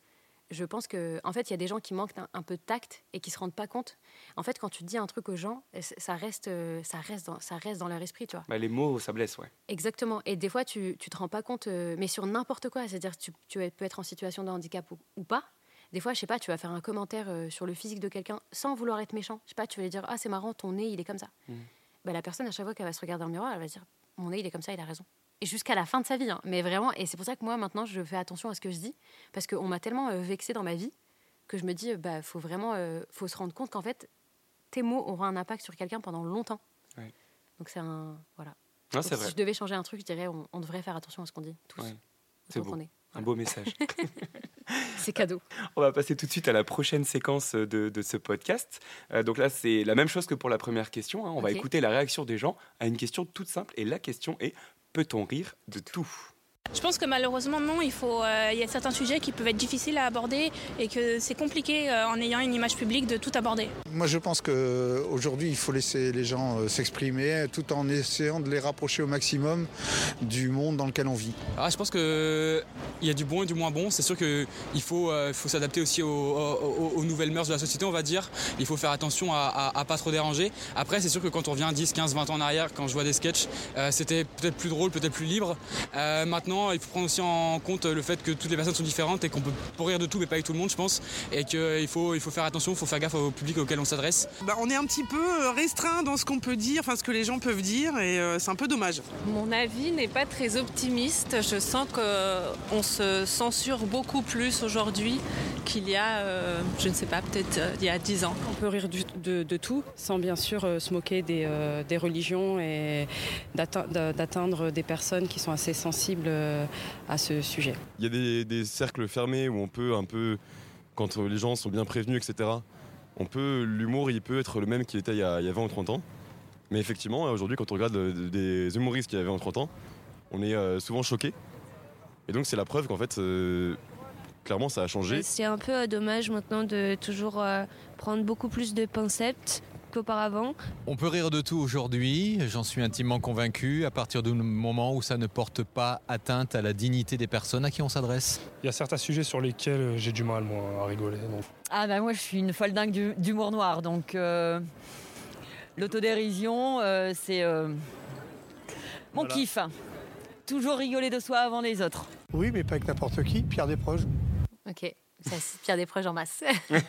[SPEAKER 4] Je pense que, en fait, il y a des gens qui manquent un, un peu de tact et qui se rendent pas compte. En fait, quand tu dis un truc aux gens, c- ça reste, euh, ça reste, dans, ça reste dans leur esprit, tu vois.
[SPEAKER 3] Bah, les mots, ça blesse, ouais.
[SPEAKER 4] Exactement. Et des fois, tu, tu te rends pas compte, euh, mais sur n'importe quoi. C'est-à-dire, tu, tu peux être en situation de handicap ou, ou pas. Des fois, je sais pas, tu vas faire un commentaire euh, sur le physique de quelqu'un sans vouloir être méchant. Je sais pas, tu vas lui dire Ah, c'est marrant, ton nez, il est comme ça.
[SPEAKER 3] Mhm.
[SPEAKER 4] Bah, la personne, à chaque fois qu'elle va se regarder dans le miroir, elle va se dire Mon nez, il est comme ça, il a raison. Jusqu'à la fin de sa vie. hein. Mais vraiment, et c'est pour ça que moi, maintenant, je fais attention à ce que je dis. Parce qu'on m'a tellement euh, vexé dans ma vie que je me dis Bah, faut vraiment euh, faut se rendre compte qu'en fait, tes mots auront un impact sur quelqu'un pendant longtemps.
[SPEAKER 3] Ouais.
[SPEAKER 4] Donc, c'est un. Voilà.
[SPEAKER 3] Non,
[SPEAKER 4] Donc,
[SPEAKER 3] c'est
[SPEAKER 4] si
[SPEAKER 3] vrai.
[SPEAKER 4] je devais changer un truc, je dirais on, on devrait faire attention à ce qu'on dit, tous.
[SPEAKER 3] Ouais. C'est beau.
[SPEAKER 4] est.
[SPEAKER 3] Un beau message.
[SPEAKER 4] C'est cadeau.
[SPEAKER 3] On va passer tout de suite à la prochaine séquence de, de ce podcast. Euh, donc là, c'est la même chose que pour la première question. hein. On va écouter la réaction des gens à une question toute simple. Et la question est peut-on rire de tout?
[SPEAKER 7] Je pense que malheureusement non, il, faut, euh, il y a certains sujets qui peuvent être difficiles à aborder et que c'est compliqué euh, en ayant une image publique de tout aborder.
[SPEAKER 17] Moi je pense qu'aujourd'hui il faut laisser les gens euh, s'exprimer tout en essayant de les rapprocher au maximum du monde dans lequel on vit.
[SPEAKER 15] Ah, je pense qu'il y a du bon et du moins bon. C'est sûr qu'il faut, euh, faut s'adapter aussi aux, aux- aux nouvelles mœurs de la société, on va dire. Il faut faire attention à, à pas trop déranger. Après, c'est sûr que quand on revient 10, 15, 20 ans en arrière, quand je vois des sketchs, euh, c'était peut-être plus drôle, peut-être plus libre. Euh, maintenant, il faut prendre aussi en compte le fait que toutes les personnes sont différentes et qu'on peut pour rire de tout, mais pas avec tout le monde, je pense. Et qu'il faut, il faut faire attention, il faut faire gaffe au public auquel on s'adresse.
[SPEAKER 10] Bah, on est un petit peu euh, restreint dans ce qu'on peut dire, enfin ce que les gens peuvent dire, et euh, c'est un peu dommage.
[SPEAKER 11] Mon avis n'est pas très optimiste. Je sens qu'on se censure beaucoup plus aujourd'hui qu'il y a, euh, je ne sais pas, peut-être euh, il y a 10 ans.
[SPEAKER 18] On peut rire du- de, de tout, sans bien sûr euh, se moquer des, euh, des religions et d'atte- d'a- d'atteindre des personnes qui sont assez sensibles euh, à ce sujet.
[SPEAKER 19] Il y a des, des cercles fermés où on peut un peu, quand les gens sont bien prévenus, etc., on peut, l'humour, il peut être le même qu'il était il y, a, il y a 20 ou 30 ans. Mais effectivement, aujourd'hui, quand on regarde euh, des humoristes qu'il y avait en 30 ans, on est euh, souvent choqué. Et donc, c'est la preuve qu'en fait, euh, clairement, ça a changé.
[SPEAKER 20] C'est un peu euh, dommage maintenant de toujours euh, prendre beaucoup plus de pincettes qu'auparavant.
[SPEAKER 2] On peut rire de tout aujourd'hui, j'en suis intimement convaincu, à partir du moment où ça ne porte pas atteinte à la dignité des personnes à qui on s'adresse.
[SPEAKER 14] Il y a certains sujets sur lesquels euh, j'ai du mal, moi, à rigoler. donc.
[SPEAKER 21] Ah bah moi je suis une folle dingue d'humour noir, donc euh, l'autodérision euh, c'est euh, mon
[SPEAKER 22] Voilà.
[SPEAKER 21] kiff. Toujours rigoler de soi avant les autres.
[SPEAKER 22] Oui, mais pas avec n'importe qui. Pierre Desproges.
[SPEAKER 4] Ok, ça c'est Pierre Desproges en masse.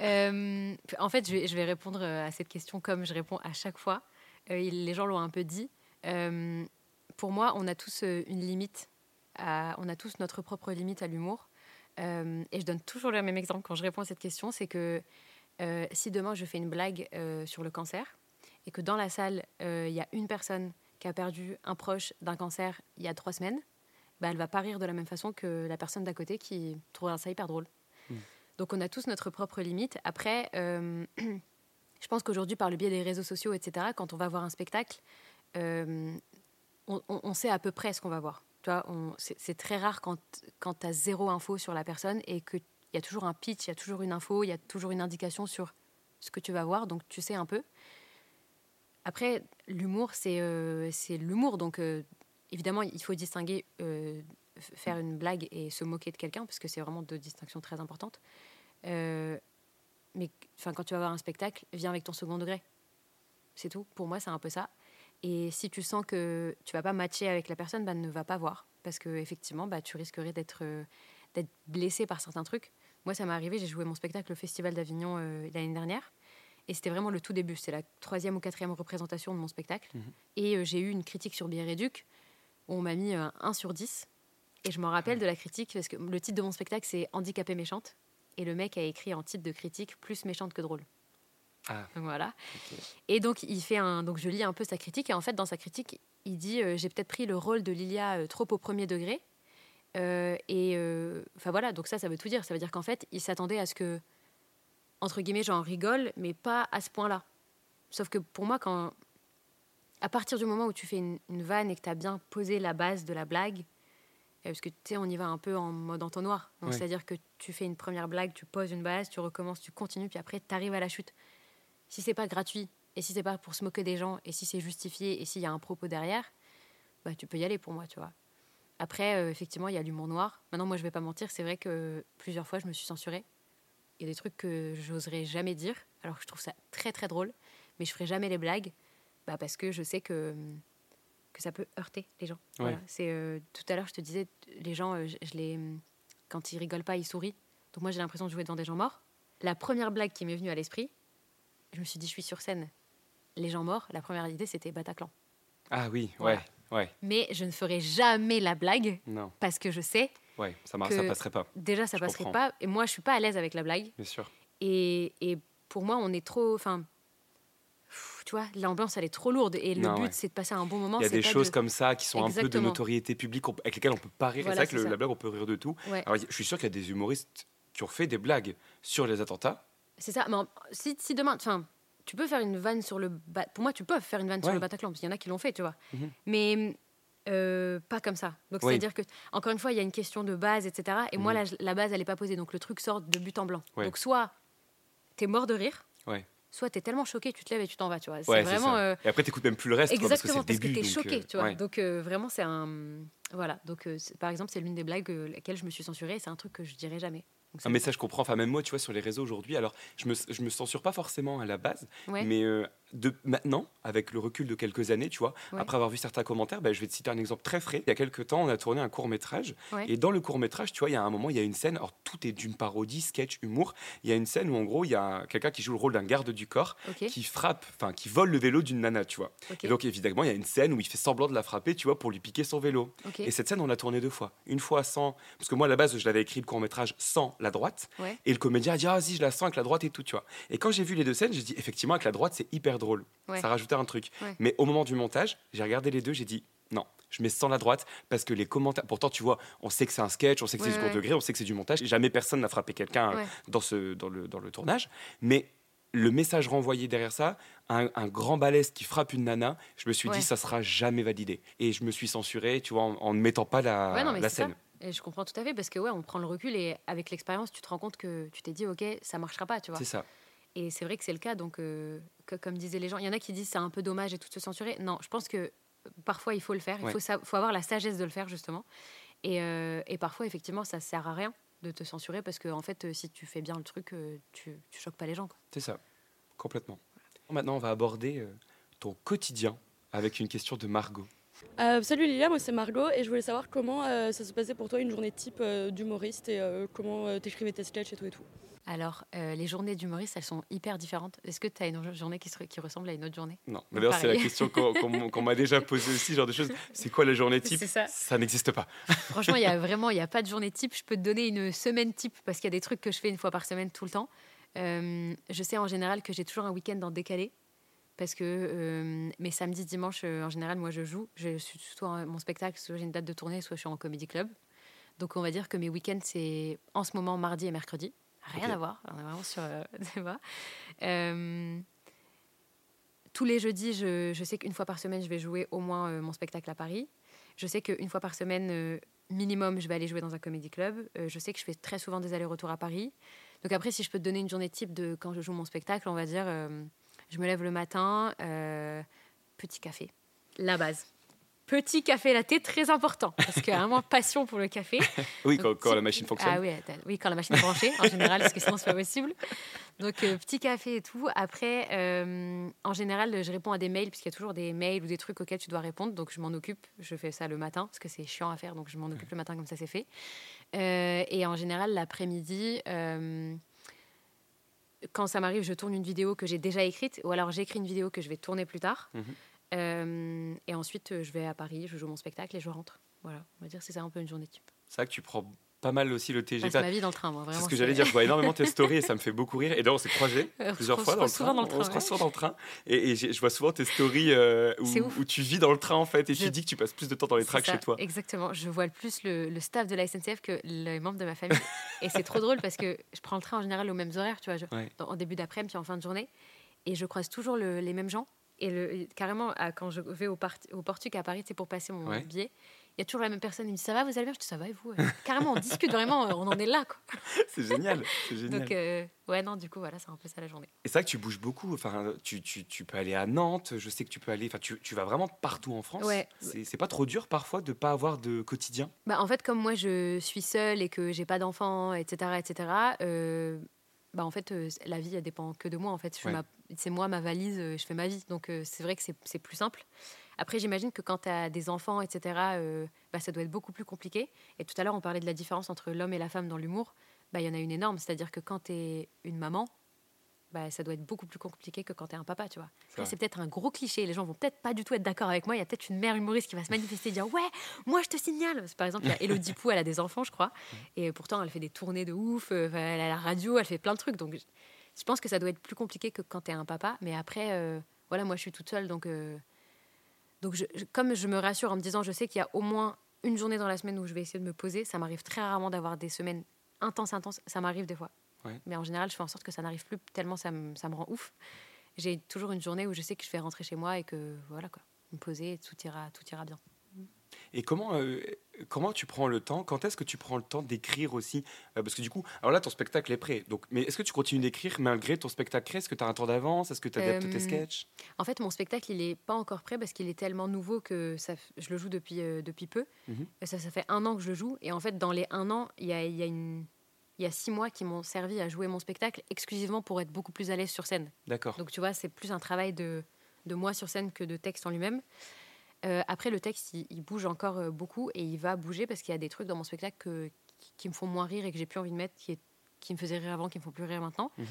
[SPEAKER 4] Euh, en fait, je vais, répondre euh, à cette question comme je réponds à chaque fois. Euh, les gens l'ont un peu dit. Pour moi, on a tous une limite. on a tous notre propre limite à l'humour. Et je donne toujours le même exemple quand je réponds à cette question, c'est que si demain je fais une blague sur le cancer et que dans la salle il y a une personne qui a perdu un proche d'un cancer il y a trois semaines, bah, elle va pas rire de la même façon que la personne d'à côté qui trouvera ça hyper drôle. Donc on a tous notre propre limite. Après, euh, je pense qu'aujourd'hui, par le biais des réseaux sociaux, etc., quand on va voir un spectacle, euh, on, sait à peu près ce qu'on va voir. C'est très rare quand, tu as zéro info sur la personne et qu'il y a toujours un pitch, il y a toujours une info, il y a toujours une indication sur ce que tu vas voir, donc tu sais un peu. Après, l'humour, c'est euh, l'humour. Donc, évidemment, il faut distinguer faire une blague et se moquer de quelqu'un, parce que c'est vraiment deux distinctions très importantes. Euh, mais enfin, quand tu vas voir un spectacle, viens avec ton second degré. C'est tout. Pour moi, c'est un peu ça. Et si tu sens que tu vas pas matcher avec la personne, bah, ne va pas voir. Parce que effectivement, bah, tu risquerais d'être euh, d'être blessé par certains trucs. Moi, ça m'est arrivé, j'ai joué mon spectacle au Festival d'Avignon euh, l'année dernière. Et c'était vraiment le tout début. C'est la troisième ou quatrième représentation de mon spectacle. Et euh, j'ai eu une critique sur Biéréduc où on m'a mis euh, 1 sur 10. Et je m'en rappelle de la critique parce que le titre de mon spectacle, c'est Handicapée méchante. Et le mec a écrit en titre de critique plus méchante que drôle.
[SPEAKER 3] Ah.
[SPEAKER 4] Voilà. Et donc il fait un, donc je lis un peu sa critique et en fait dans sa critique il dit euh, j'ai peut-être pris le rôle de Lilia euh, trop au premier degré Euh, et enfin voilà donc ça ça veut tout dire ça veut dire qu'en fait il s'attendait à ce que entre guillemets j'en rigole mais pas à ce point-là. Sauf que pour moi quand à partir du moment où tu fais une, une vanne et que tu as bien posé la base de la blague parce que tu sais on y va un peu en mode entonnoir donc
[SPEAKER 22] Ouais.
[SPEAKER 4] c'est-à-dire que tu fais une première blague tu poses une base tu recommences tu continues puis après tu arrives à la chute si c'est pas gratuit et si c'est pas pour se moquer des gens et si c'est justifié et s'il y a un propos derrière, bah tu peux y aller pour moi, tu vois. Après, euh, effectivement, il y a l'humour noir. Maintenant, moi, je vais pas mentir, c'est vrai que plusieurs fois, je me suis censurée. Il y a des trucs que j'oserais jamais dire, alors que je trouve ça très très drôle, mais je ferai jamais les blagues, bah, parce que je sais que que ça peut heurter les gens. Voilà. C'est euh, tout à l'heure, je te disais, les gens, euh, je, je les quand ils rigolent pas, ils sourient. Donc moi, j'ai l'impression de jouer devant des gens morts. La première blague qui m'est venue à l'esprit, je me suis dit, je suis sur scène. Les gens morts, la première idée, c'était Bataclan.
[SPEAKER 3] Ah oui,
[SPEAKER 4] Voilà.
[SPEAKER 3] ouais, ouais.
[SPEAKER 4] Mais je ne ferai jamais la blague
[SPEAKER 3] Non.
[SPEAKER 4] parce que je sais.
[SPEAKER 3] Ouais, ça marche,
[SPEAKER 4] que
[SPEAKER 3] ça passerait pas.
[SPEAKER 4] Déjà, ça
[SPEAKER 3] Je
[SPEAKER 4] passerait
[SPEAKER 3] comprends.
[SPEAKER 4] pas. Et moi, je suis pas à l'aise avec la blague.
[SPEAKER 3] Bien sûr.
[SPEAKER 4] Et, et pour moi, on est trop. Enfin, tu vois, l'ambiance, elle est trop lourde. Et le
[SPEAKER 3] Non,
[SPEAKER 4] but,
[SPEAKER 3] ouais.
[SPEAKER 4] c'est de passer un bon moment.
[SPEAKER 3] Il y a des choses
[SPEAKER 4] de-
[SPEAKER 3] comme ça qui sont un peu de notoriété publique avec lesquelles on peut pas rire.
[SPEAKER 4] Voilà,
[SPEAKER 3] c'est vrai que le- la blague, on peut rire de tout.
[SPEAKER 4] Ouais.
[SPEAKER 3] Alors, je suis sûr qu'il y a des humoristes qui ont fait des blagues sur les attentats.
[SPEAKER 4] C'est ça. Mais en- si, si demain. Enfin, tu peux faire une vanne sur le. Ba- Pour moi, tu peux faire une vanne sur le Bataclan, parce qu'il y en a qui l'ont fait, tu vois.
[SPEAKER 3] Mhm.
[SPEAKER 4] Mais Euh, pas comme ça. Donc,
[SPEAKER 3] Oui.
[SPEAKER 4] c'est-à-dire que, encore une fois, il y a une question de base, etc. Et moi,
[SPEAKER 3] Mhm.
[SPEAKER 4] la, la base, elle n'est pas posée. Donc, le truc sort de but en blanc. Donc, soit t'es mort de rire,
[SPEAKER 3] Ouais.
[SPEAKER 4] Soit t'es tellement choqué, tu te lèves et tu t'en vas, tu vois.
[SPEAKER 3] Ouais,
[SPEAKER 4] vraiment. euh,
[SPEAKER 3] Et après, t'écoutes même plus le reste, quoi,
[SPEAKER 4] Exactement,
[SPEAKER 3] le
[SPEAKER 4] parce que, t'es choqué,
[SPEAKER 3] euh,
[SPEAKER 4] tu vois.
[SPEAKER 3] ouais.
[SPEAKER 4] Donc, euh, vraiment, c'est un. Voilà. Donc, par exemple, c'est l'une des blagues laquelle je me suis censurée. et C'est un truc que je dirais jamais. Donc,
[SPEAKER 3] Un
[SPEAKER 4] c'est-
[SPEAKER 3] message je comprends. Enfin, même moi, tu vois, sur les réseaux aujourd'hui, alors je me, je me censure pas forcément à la base,
[SPEAKER 4] Ouais.
[SPEAKER 3] mais de maintenant, avec le recul de quelques années, tu vois,
[SPEAKER 4] Ouais.
[SPEAKER 3] après avoir vu certains commentaires, bah, je vais te citer un exemple très frais. Il y a quelques temps, on a tourné un court métrage,
[SPEAKER 4] Ouais.
[SPEAKER 3] et dans le court métrage, tu vois, il y a un moment, il y a une scène. Alors tout est d'une parodie, sketch, humour. Il y a une scène où en gros, il y a quelqu'un qui joue le rôle d'un garde du corps, qui frappe, enfin, qui vole le vélo d'une nana, tu vois. Et donc évidemment, il y a une scène où il fait semblant de la frapper, tu vois, pour lui piquer son vélo. Et cette scène, on l'a tournée deux fois. Une fois sans, parce que moi à la base, je l'avais écrit le court métrage sans la droite.
[SPEAKER 4] Ouais.
[SPEAKER 3] Et le comédien a dit ah si je la sens avec la droite et tout tu vois. Et quand j'ai vu les deux scènes, j'ai dit effectivement avec la droite c'est hyper drôle.
[SPEAKER 4] Ouais.
[SPEAKER 3] Ça rajoutait un truc.
[SPEAKER 4] Ouais.
[SPEAKER 3] Mais au moment du montage, j'ai regardé les deux, j'ai dit non. Je mets sans la droite parce que les commentaires. Pourtant, tu vois, on sait que c'est un sketch, on sait que c'est du
[SPEAKER 4] ouais.
[SPEAKER 3] degré, on sait que c'est du montage. Jamais personne n'a frappé quelqu'un dans, ce, dans, le, dans le tournage. Mais le message renvoyé derrière ça, un, un grand balèze qui frappe une nana, je me suis
[SPEAKER 4] Ouais.
[SPEAKER 3] dit ça sera jamais validé. Et je me suis censuré, tu vois, en, en ne mettant pas la,
[SPEAKER 4] Ouais, non, mais
[SPEAKER 3] la
[SPEAKER 4] ça.
[SPEAKER 3] scène.
[SPEAKER 4] Et je comprends tout à fait parce que ouais, on prend le recul et avec l'expérience, tu te rends compte que tu t'es dit ok, ça marchera pas, tu vois.
[SPEAKER 3] C'est ça.
[SPEAKER 4] Et c'est vrai que c'est le cas. Donc, euh, que, comme disaient les gens, il y en a qui disent c'est un peu dommage et tout de se censurer. Non, je pense que euh, parfois il faut le faire. Il
[SPEAKER 3] Ouais.
[SPEAKER 4] faut, avoir la sagesse de le faire justement. Et, euh, et parfois, effectivement, ça sert à rien de te censurer parce que en fait, si tu fais bien le truc, tu, tu choques pas les gens.
[SPEAKER 3] C'est ça, complètement. Maintenant, on va aborder ton quotidien avec une question de Margot.
[SPEAKER 23] Euh, salut Lilia, moi c'est Margot et je voulais savoir comment euh, ça se passait pour toi une journée type euh, d'humoriste et euh, comment euh, t'écrivais tes sketchs et tout et tout.
[SPEAKER 4] Alors, euh, les journées d'humoriste, elles sont hyper différentes. Est-ce que tu as une journée qui, se- qui ressemble à une autre journée?
[SPEAKER 3] Non, mais d'ailleurs, c'est la question qu'on qu'on- qu'on m'a déjà posée aussi, genre de choses. C'est quoi la journée type?
[SPEAKER 4] C'est ça.
[SPEAKER 3] n'existe pas.
[SPEAKER 4] Franchement, il y a vraiment, il n'y a pas de journée type. Je peux te donner une semaine type parce qu'il y a des trucs que je fais une fois par semaine tout le temps. Euh, je sais en général que j'ai toujours un week-end en décalé parce que euh, mes samedis, dimanches, euh, en général, moi je joue. Je suis soit mon spectacle, soit j'ai une date de tournée, soit je suis en comédie club. Donc on va dire que mes week-ends, c'est en ce moment mardi et mercredi. Rien à voir. On est vraiment sur. euh. Euh, tous les jeudis, je, je sais qu'une fois par semaine, je vais jouer au moins euh, mon spectacle à Paris. Je sais qu'une fois par semaine, minimum, je vais aller jouer dans un comédie club. Euh, je sais que je fais très souvent des allers-retours à Paris. Donc après, si je peux te donner une journée type de quand je joue mon spectacle, on va dire, euh, je me lève le matin, euh, petit café, la base. Petit café latte, très important, parce qu'il y a vraiment passion pour le café.
[SPEAKER 3] Oui,
[SPEAKER 4] Donc,
[SPEAKER 3] quand,
[SPEAKER 4] petit-
[SPEAKER 3] la machine fonctionne.
[SPEAKER 4] Ah oui, oui, quand la machine est branchée, en général, parce que sinon, c'est pas possible. Donc, euh, petit café et tout. Après, euh, en général, je réponds à des mails, puisqu'il y a toujours des mails ou des trucs auxquels tu dois répondre. Donc, je m'en occupe. Je fais ça le matin, parce que c'est chiant à faire. Donc, je m'en occupe le matin, comme ça, c'est fait. Euh, et en général, l'après-midi, quand ça m'arrive, je tourne une vidéo que j'ai déjà écrite, ou alors j'écris une vidéo que je vais tourner plus tard.
[SPEAKER 3] Mhm.
[SPEAKER 4] Euh, et ensuite, euh, je vais à Paris, je joue mon spectacle et je rentre. Voilà, on va dire c'est ça un peu une journée type.
[SPEAKER 3] C'est vrai que tu prends pas mal aussi le TGV.
[SPEAKER 4] passe ma vie dans le train, moi,
[SPEAKER 3] C'est ce que j'allais dire. Je vois énormément tes stories et ça me fait beaucoup rire. Et d'ailleurs, on s'est croisés
[SPEAKER 4] on
[SPEAKER 3] plusieurs fois dans le train.
[SPEAKER 4] dans le
[SPEAKER 3] On
[SPEAKER 4] train,
[SPEAKER 3] se croise souvent dans le train. Et, je vois souvent tes stories euh, où, tu vis dans le train en fait. Et
[SPEAKER 4] Je-
[SPEAKER 3] tu dis que tu passes plus de temps dans les tracks chez toi.
[SPEAKER 4] Exactement. Je vois le plus le, le staff de la SNCF que les membres de ma famille. et c'est trop drôle parce que je prends le train en général aux mêmes horaires, tu vois, je-
[SPEAKER 3] Ouais.
[SPEAKER 4] dans- en début d'après-midi puis en fin de journée. Et je croise toujours le- les mêmes gens. Et le, carrément, à- quand je vais au, au Portuc à Paris, c'est pour passer mon
[SPEAKER 3] Ouais.
[SPEAKER 4] billet, il y a toujours la même personne. Il me dit Ça va, vous allez bien? Je dis Ça va et vous Carrément, on discute vraiment, euh, on en est là. Quoi.
[SPEAKER 3] C'est génial. C'est génial.
[SPEAKER 4] Donc, euh, ouais, non, du coup, voilà, c'est un peu ça la journée.
[SPEAKER 3] Et c'est vrai que tu bouges beaucoup. Enfin, tu, tu, tu peux aller à Nantes. Je sais que tu peux aller. Enfin, tu, tu vas vraiment partout en France.
[SPEAKER 4] Ouais.
[SPEAKER 3] C'est c'est pas trop dur parfois de pas avoir de quotidien?
[SPEAKER 4] Bah, en fait, comme moi, je suis seule et que j'ai pas d'enfants, etc., etc., euh, bah, en fait, euh, la vie, elle dépend que de moi. En fait,
[SPEAKER 3] Ouais.
[SPEAKER 4] c'est moi, ma valise, euh, je fais ma vie. Donc, euh, c'est vrai que c'est c'est plus simple. Après, j'imagine que quand tu as des enfants, etc., bah, ça doit être beaucoup plus compliqué. Et tout à l'heure, on parlait de la différence entre l'homme et la femme dans l'humour. Bah, Il y en a une énorme. C'est-à-dire que quand tu es une maman, bah, ça doit être beaucoup plus compliqué que quand tu es un papa, tu vois. C'est peut-être un gros cliché. Les gens vont peut-être pas du tout être d'accord avec moi. Il y a peut-être une mère humoriste qui va se manifester et dire Ouais, moi je te signale. Par exemple, il y a Elodie Pou, elle a des enfants, je crois. Et pourtant, elle fait des tournées de ouf. euh, Elle a la radio, elle fait plein de trucs. Donc, je- pense que ça doit être plus compliqué que quand tu es un papa. Mais après, euh, voilà, moi je suis toute seule. Donc, euh, donc je- comme je me rassure en me disant Je sais qu'il y a au moins une journée dans la semaine où je vais essayer de me poser, ça m'arrive très rarement d'avoir des semaines intenses, intenses. Ça m'arrive des fois.
[SPEAKER 3] Ouais.
[SPEAKER 4] Mais en général, je fais en sorte que ça n'arrive plus tellement ça me, ça me rend ouf. J'ai toujours une journée où je sais que je vais rentrer chez moi et que voilà quoi, me poser, et tout ira, tout ira bien.
[SPEAKER 3] Et comment, euh, comment tu prends le temps? Quand est-ce que tu prends le temps d'écrire aussi? Euh, Parce que du coup, alors là, ton spectacle est prêt. Donc, mais est-ce que tu continues d'écrire malgré ton spectacle Est-ce que tu as un temps d'avance? Est-ce que tu adaptes tes
[SPEAKER 4] Euh,
[SPEAKER 3] sketchs?
[SPEAKER 4] En fait, mon spectacle, il n'est pas encore prêt parce qu'il est tellement nouveau que ça, je le joue depuis, euh, depuis peu.
[SPEAKER 3] Mhm.
[SPEAKER 4] Ça, ça fait un an que je le joue. Et en fait, dans les un an, il y a, il y a une- il y a six mois qui m'ont servi à jouer mon spectacle exclusivement pour être beaucoup plus à l'aise sur scène.
[SPEAKER 3] D'accord.
[SPEAKER 4] Donc, tu vois, c'est plus un travail de, de moi sur scène que de texte en lui-même. Euh, après, le texte, il, il bouge encore euh, beaucoup et il va bouger parce qu'il y a des trucs dans mon spectacle que- qui, qui me font moins rire et que j'ai plus envie de mettre, qui, est- qui me faisaient rire avant, qui me font plus rire maintenant.
[SPEAKER 3] Mhm.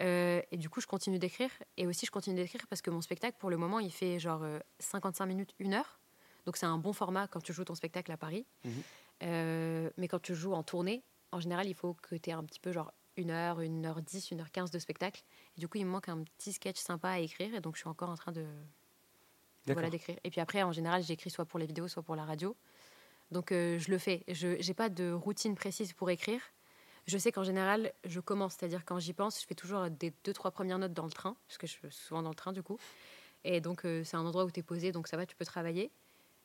[SPEAKER 4] Euh, et du coup, je continue d'écrire. Et aussi, je continue d'écrire parce que mon spectacle, pour le moment, il fait genre euh, 55 minutes, une heure. Donc, c'est un bon format quand tu joues ton spectacle à Paris.
[SPEAKER 3] Mhm.
[SPEAKER 4] Euh, mais quand tu joues en tournée, en général, il faut que tu aies un petit peu genre une heure, une heure dix, une heure quinze de spectacle. Et du coup, il me manque un petit sketch sympa à écrire. Et donc, je suis encore en train de voilà, d'écrire. Et puis après, en général, j'écris soit pour les vidéos, soit pour la radio. Donc, euh, je le fais. Je n'ai pas de routine précise pour écrire. Je sais qu'en général, je commence, c'est-à-dire quand j'y pense, je fais toujours des deux, trois premières notes dans le train, parce que je suis souvent dans le train du coup. Et donc, euh, c'est un endroit où tu es posé, donc ça va, tu peux travailler.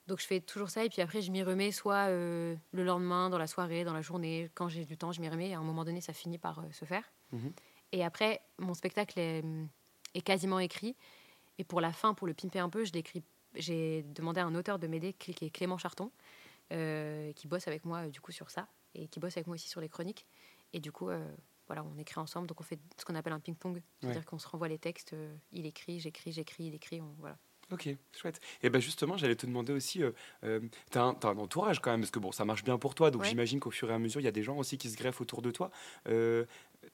[SPEAKER 4] Donc, je fais toujours ça, et puis après, je m'y remets soit euh, le lendemain, dans la soirée, dans la journée. Quand j'ai du temps, je m'y remets, et à un moment donné, ça finit par euh, se faire.
[SPEAKER 3] Mhm.
[SPEAKER 4] Et après, mon spectacle est, est quasiment écrit. Et pour la fin, pour le pimper un peu. J'ai demandé à un auteur de m'aider, qui est Clément Charton, euh, qui bosse avec moi du coup sur ça et qui bosse avec moi aussi sur les chroniques. Et du coup, voilà, on écrit ensemble. Donc on fait ce qu'on appelle un ping-pong, c'est-à-dire
[SPEAKER 3] Ouais.
[SPEAKER 4] qu'on se renvoie les textes. il écrit, j'écris, j'écris, il écrit. On, voilà.
[SPEAKER 3] Ok, chouette. Et ben justement, j'allais te demander aussi, euh, euh, t'as un, t'as un entourage quand même, parce que bon, ça marche bien pour toi, donc
[SPEAKER 4] Ouais.
[SPEAKER 3] j'imagine qu'au fur et à mesure, il y a des gens aussi qui se greffent autour de toi. Euh,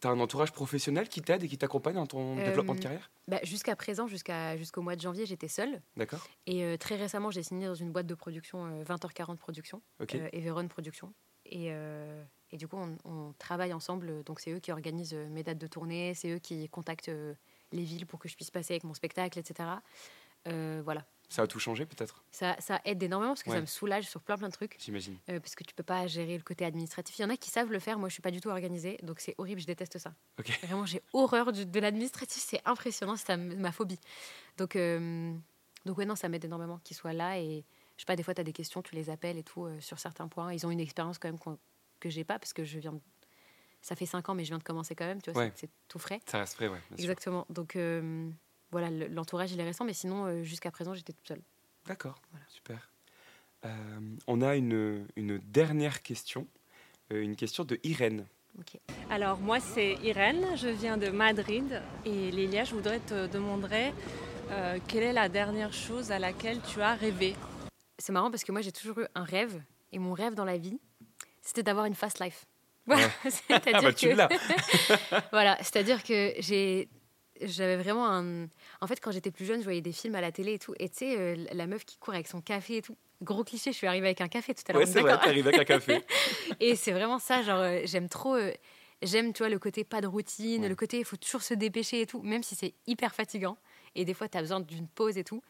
[SPEAKER 3] t'as un entourage professionnel qui t'aide et qui t'accompagne dans ton développement de
[SPEAKER 4] Euh,
[SPEAKER 3] carrière?
[SPEAKER 4] bah, Jusqu'à présent, jusqu'à, jusqu'au mois de janvier, j'étais seule.
[SPEAKER 3] D'accord
[SPEAKER 4] Et euh, très récemment, j'ai signé dans une boîte de production, euh, 20h40 Production,
[SPEAKER 3] Ok.
[SPEAKER 4] euh, Everon Production. Et, euh, et du coup, on, on travaille ensemble. Donc, c'est eux qui organisent euh, mes dates de tournée, c'est eux qui contactent euh, les villes pour que je puisse passer avec mon spectacle, etc. Euh, voilà.
[SPEAKER 3] Ça a tout changé peut-être?
[SPEAKER 4] Ça, ça aide énormément parce que
[SPEAKER 3] Ouais.
[SPEAKER 4] ça me soulage sur plein plein de trucs.
[SPEAKER 3] J'imagine.
[SPEAKER 4] Euh, parce que tu peux pas gérer le côté administratif. Il y en a qui savent le faire, moi je suis pas du tout organisée, donc c'est horrible, je déteste ça. Vraiment, j'ai horreur du- de l'administratif, c'est impressionnant, c'est ma phobie. Donc, euh, donc ouais, non, ça m'aide énormément qu'ils soient là et je sais pas, des fois tu as des questions, tu les appelles et tout euh, sur certains points. Ils ont une expérience quand même qu'on- que j'ai pas parce que je viens de- Ça fait cinq ans, mais je viens de commencer quand même, tu vois,
[SPEAKER 3] Ouais.
[SPEAKER 4] c'est tout frais.
[SPEAKER 3] Ça reste frais, ouais. sûr.
[SPEAKER 4] Exactement. Donc voilà, le- l'entourage il est récent, mais sinon euh, jusqu'à présent j'étais toute seule.
[SPEAKER 3] D'accord, super. Euh, on a une, une dernière question, euh, une question de Irène.
[SPEAKER 11] Alors moi c'est Irène, je viens de Madrid et Lilia, je voudrais te demander euh, quelle est la dernière chose à laquelle tu as rêvé?
[SPEAKER 4] C'est marrant parce que moi j'ai toujours eu un rêve et mon rêve dans la vie c'était d'avoir une fast life. Voilà, c'est-à-dire
[SPEAKER 3] Ah bah, tu
[SPEAKER 4] que
[SPEAKER 3] l'as.
[SPEAKER 4] voilà, c'est-à-dire que j'ai j'avais vraiment un en fait quand j'étais plus jeune, je voyais des films à la télé et tout et tu sais euh, la meuf qui court avec son café et tout. Gros cliché, je suis arrivée avec un café tout à l'heure.
[SPEAKER 3] Ouais, c'est vrai, arrivée avec un café.
[SPEAKER 4] et c'est vraiment ça, genre, euh, j'aime trop. euh, j'aime, tu vois, le côté pas de routine, le côté il faut toujours se dépêcher et tout, même si c'est hyper fatigant. Et des fois, tu as besoin d'une pause et tout.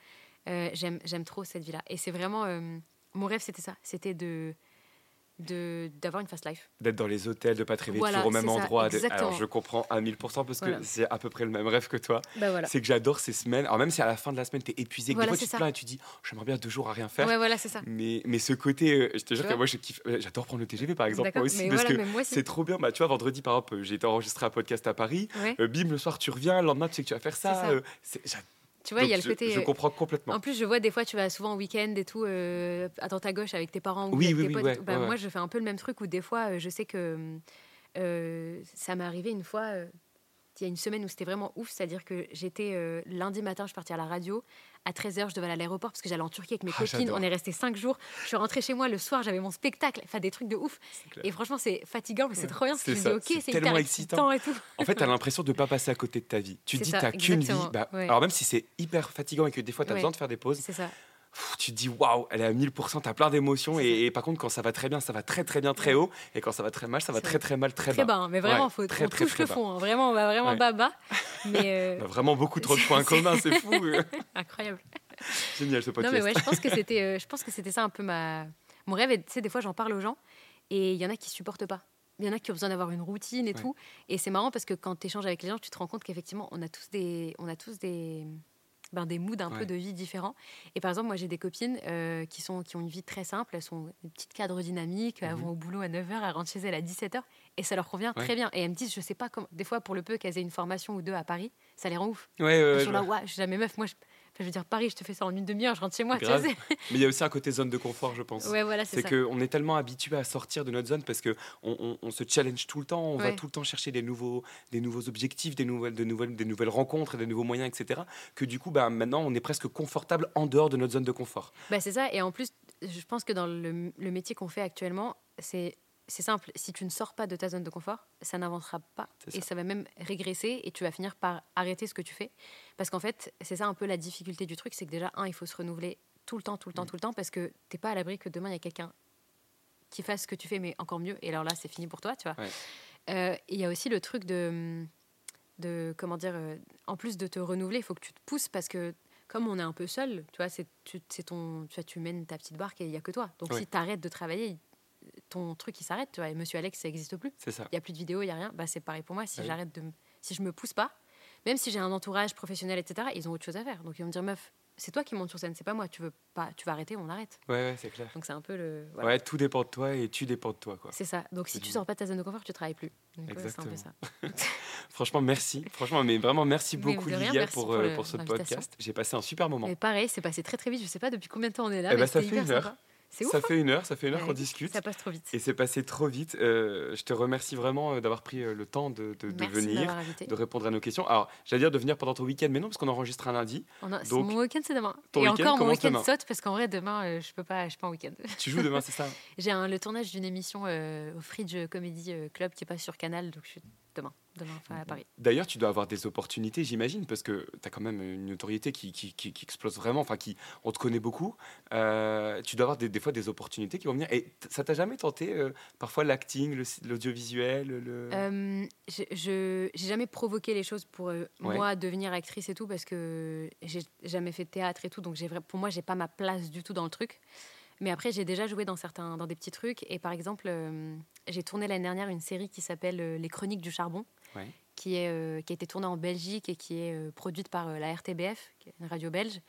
[SPEAKER 4] J'aime, j'aime trop cette vie-là. Et c'est vraiment. mon rêve, c'était ça. C'était de, d'avoir une fast life.
[SPEAKER 3] D'être dans les hôtels, de pas te réveiller
[SPEAKER 4] Voilà,
[SPEAKER 3] toujours au même
[SPEAKER 4] ça,
[SPEAKER 3] endroit. de-. Alors je comprends à 1000% parce
[SPEAKER 4] Voilà.
[SPEAKER 3] que c'est à peu près le même rêve que toi.
[SPEAKER 4] Bah voilà.
[SPEAKER 3] C'est que j'adore ces semaines. Alors même si à la fin de la semaine, tu es épuisé, que des fois tu te plains et tu dis oh, j'aimerais bien deux jours à rien faire.
[SPEAKER 4] Ouais, voilà, c'est ça.
[SPEAKER 3] Mais, mais ce côté, euh, je te jure que moi euh, j'adore prendre le TGV par exemple, moi aussi.
[SPEAKER 4] mais
[SPEAKER 3] parce que c'est trop bien. Bah, tu vois, vendredi par exemple, j'ai été enregistré un podcast à Paris.
[SPEAKER 4] Ouais.
[SPEAKER 3] Euh, bim, le soir tu reviens, le lendemain tu sais que tu vas faire ça.
[SPEAKER 4] ça.
[SPEAKER 3] euh, c'est- j'a-
[SPEAKER 4] Tu vois, il y a le côté.
[SPEAKER 3] Je,
[SPEAKER 4] euh,
[SPEAKER 3] comprends complètement.
[SPEAKER 4] En plus, je vois des fois, tu vas souvent en week-end et tout, euh, à droite à gauche avec tes parents ou
[SPEAKER 3] Oui,
[SPEAKER 4] avec
[SPEAKER 3] oui,
[SPEAKER 4] tes
[SPEAKER 3] oui,
[SPEAKER 4] potes.
[SPEAKER 3] ouais.
[SPEAKER 4] Bah,
[SPEAKER 3] ouais,
[SPEAKER 4] Moi, je fais un peu le même truc où des fois, euh, je sais que euh, ça m'est arrivé une fois. Il y a une semaine où c'était vraiment ouf, c'est-à-dire que j'étais euh, lundi matin, je partais à la radio. À 13h, je devais aller à l'aéroport parce que j'allais en Turquie avec mes
[SPEAKER 3] Ah,
[SPEAKER 4] copines. On est resté 5 jours. Je suis rentrée chez moi le soir, j'avais mon spectacle. Enfin, des trucs de ouf. Et franchement, c'est fatigant, mais c'est trop bien
[SPEAKER 3] C'est
[SPEAKER 4] ok,
[SPEAKER 3] c'est tellement excitant.
[SPEAKER 4] excitant et tout.
[SPEAKER 3] En fait, tu as l'impression de ne pas passer à côté de ta vie. Tu dis, tu qu'une vie. Bah,
[SPEAKER 4] ouais.
[SPEAKER 3] Alors, même si c'est hyper fatigant et que des fois, tu as
[SPEAKER 4] Ouais.
[SPEAKER 3] besoin de faire des pauses,
[SPEAKER 4] C'est ça.
[SPEAKER 3] Tu te dis, waouh, elle est à 1000%, tu as plein d'émotions. Et, et par contre, quand ça va très bien, ça va très, très bien, très haut. Et quand ça va très mal, ça va très, très mal, très,
[SPEAKER 4] Très bas, hein, mais vraiment,
[SPEAKER 3] Ouais,
[SPEAKER 4] faut,
[SPEAKER 3] très,
[SPEAKER 4] on
[SPEAKER 3] très,
[SPEAKER 4] touche
[SPEAKER 3] très
[SPEAKER 4] le
[SPEAKER 3] bas.
[SPEAKER 4] fond. hein. Vraiment, on va vraiment
[SPEAKER 3] Ouais.
[SPEAKER 4] bas bas. Mais euh,
[SPEAKER 3] On a vraiment beaucoup trop de points communs, c'est fou.
[SPEAKER 4] incroyable.
[SPEAKER 3] Génial ce
[SPEAKER 4] Non
[SPEAKER 3] podcast.
[SPEAKER 4] mais ouais, je pense que c'était, euh, je pense que c'était ça un peu ma, mon rêve. Et tu sais, des fois, j'en parle aux gens et il y en a qui supportent pas. Il y en a qui ont besoin d'avoir une routine et
[SPEAKER 3] Ouais.
[SPEAKER 4] tout. Et c'est marrant parce que quand tu échanges avec les gens, tu te rends compte qu'effectivement, on a tous des, on a tous des, ben, des moods un
[SPEAKER 3] Ouais.
[SPEAKER 4] peu de vie différents. Et par exemple, moi, j'ai des copines euh, qui, sont, qui ont une vie très simple. Elles sont des petites cadres dynamiques. Elles
[SPEAKER 3] Mhm.
[SPEAKER 4] vont au boulot à 9h, elles rentrent chez elles à 17h. Et ça leur convient
[SPEAKER 3] Ouais.
[SPEAKER 4] très bien. Et elles me disent, je sais pas comment. Des fois, pour le peu qu'elles aient une formation ou deux à Paris, ça les rend ouf.
[SPEAKER 3] Ouais, ouais, je
[SPEAKER 4] sont là, ouais, je suis jamais meuf. Moi, je, je veux dire, Paris, je te fais ça en une demi-heure, je rentre chez moi. tu vois,
[SPEAKER 3] Mais il y a aussi un côté zone de confort, je pense.
[SPEAKER 4] Ouais, voilà, c'est
[SPEAKER 3] qu'on est tellement habitué à sortir de notre zone parce que on, se challenge tout le temps, on va tout le temps chercher des nouveaux, des nouveaux objectifs, des nouvelles, de nouvelles, des nouvelles rencontres, des nouveaux moyens, etc. Que du coup, bah, maintenant, on est presque confortable en dehors de notre zone de confort.
[SPEAKER 4] Bah, c'est ça. Et en plus, je pense que dans le, le métier qu'on fait actuellement, c'est c'est simple. Si tu ne sors pas de ta zone de confort, ça n'avancera pas. Et ça va même régresser et tu vas finir par arrêter ce que tu fais. Parce qu'en fait, c'est ça un peu la difficulté du truc c'est que déjà, un, il faut se renouveler tout le temps, tout le
[SPEAKER 3] Mm.
[SPEAKER 4] temps, tout le temps parce que t'es pas à l'abri que demain, il y a quelqu'un qui fasse ce que tu fais, mais encore mieux. Et alors là, c'est fini pour toi, tu vois.
[SPEAKER 3] Ouais.
[SPEAKER 4] Euh, Il y a aussi le truc de, de comment dire, euh, en plus de te renouveler, il faut que tu te pousses parce que comme on est un peu seul, tu vois, c'est tu, c'est ton, tu, vois, tu mènes ta petite barque et il y a que toi. Donc si tu arrêtes de travailler, ton truc il s'arrête, tu vois. Et Monsieur Alex, ça n'existe plus.
[SPEAKER 3] C'est ça.
[SPEAKER 4] Il y a plus de vidéos, il y a rien. Bah c'est pareil pour moi. Si
[SPEAKER 3] Ah oui.
[SPEAKER 4] j'arrête de, me- si je me pousse pas, même si j'ai un entourage professionnel, etc., ils ont autre chose à faire. Donc ils vont me dire meuf, c'est toi qui montes sur scène, c'est pas moi. Tu veux pas, tu vas arrêter, on arrête.
[SPEAKER 3] Ouais, ouais, c'est clair.
[SPEAKER 4] Donc c'est un peu le. voilà.
[SPEAKER 3] Ouais, tout dépend de toi et tu dépends de toi, quoi.
[SPEAKER 4] C'est ça. Donc si tu sors pas de ta zone de confort, tu travailles plus. Donc ouais, c'est un peu
[SPEAKER 3] Exactement.
[SPEAKER 4] ça.
[SPEAKER 3] Franchement, merci. Franchement, mais vraiment, merci beaucoup,
[SPEAKER 4] rien,
[SPEAKER 3] Lilia,
[SPEAKER 4] merci
[SPEAKER 3] pour,
[SPEAKER 4] pour
[SPEAKER 3] euh, pour ce podcast. J'ai passé un super moment.
[SPEAKER 4] Mais pareil, c'est passé très très vite. Je sais pas depuis combien de temps on est là.
[SPEAKER 3] Eh
[SPEAKER 4] mais
[SPEAKER 3] ben, ça fait une heure.
[SPEAKER 4] sympa. Ouf.
[SPEAKER 3] Ça
[SPEAKER 4] hein
[SPEAKER 3] fait une heure, ça fait une heure
[SPEAKER 4] Ouais,
[SPEAKER 3] qu'on discute.
[SPEAKER 4] Ça passe trop vite.
[SPEAKER 3] Et c'est passé trop vite. Euh, je te remercie vraiment euh, d'avoir pris euh, le temps de, venir, de répondre à nos questions. Alors, j'allais dire de venir pendant ton week-end, mais non, parce qu'on enregistre un lundi.
[SPEAKER 4] On a-
[SPEAKER 3] Donc,
[SPEAKER 4] mon week-end c'est demain.
[SPEAKER 3] ton
[SPEAKER 4] Et encore mon week-end saute parce qu'en vrai demain euh, je peux pas, je suis pas en week-end.
[SPEAKER 3] tu joues demain, c'est ça?
[SPEAKER 4] J'ai le tournage d'une émission euh, au Fridge Comedy Club qui passe sur Canal, donc je suis demain, demain enfin, à Paris.
[SPEAKER 3] D'ailleurs, tu dois avoir des opportunités, j'imagine, parce que tu as quand même une notoriété qui, qui, qui- qui explose vraiment, enfin, qui, on te connaît beaucoup. Euh, tu dois avoir des, des fois des opportunités qui vont venir. Et ça t'a jamais tenté, euh, parfois, l'acting, l'audiovisuel le...
[SPEAKER 4] Euh, je j'ai jamais provoqué les choses pour
[SPEAKER 3] Ouais.
[SPEAKER 4] moi devenir actrice et tout parce que j'ai jamais fait de théâtre et tout, donc pour moi j'ai pas ma place du tout dans le truc. Mais après j'ai déjà joué dans certains dans des petits trucs et par exemple euh, j'ai tourné l'année dernière une série qui s'appelle euh, Les Chroniques du charbon.
[SPEAKER 3] Ouais.
[SPEAKER 4] qui, est, euh, qui a été tournée en Belgique et qui est produite par la RTBF, qui est une radio belge.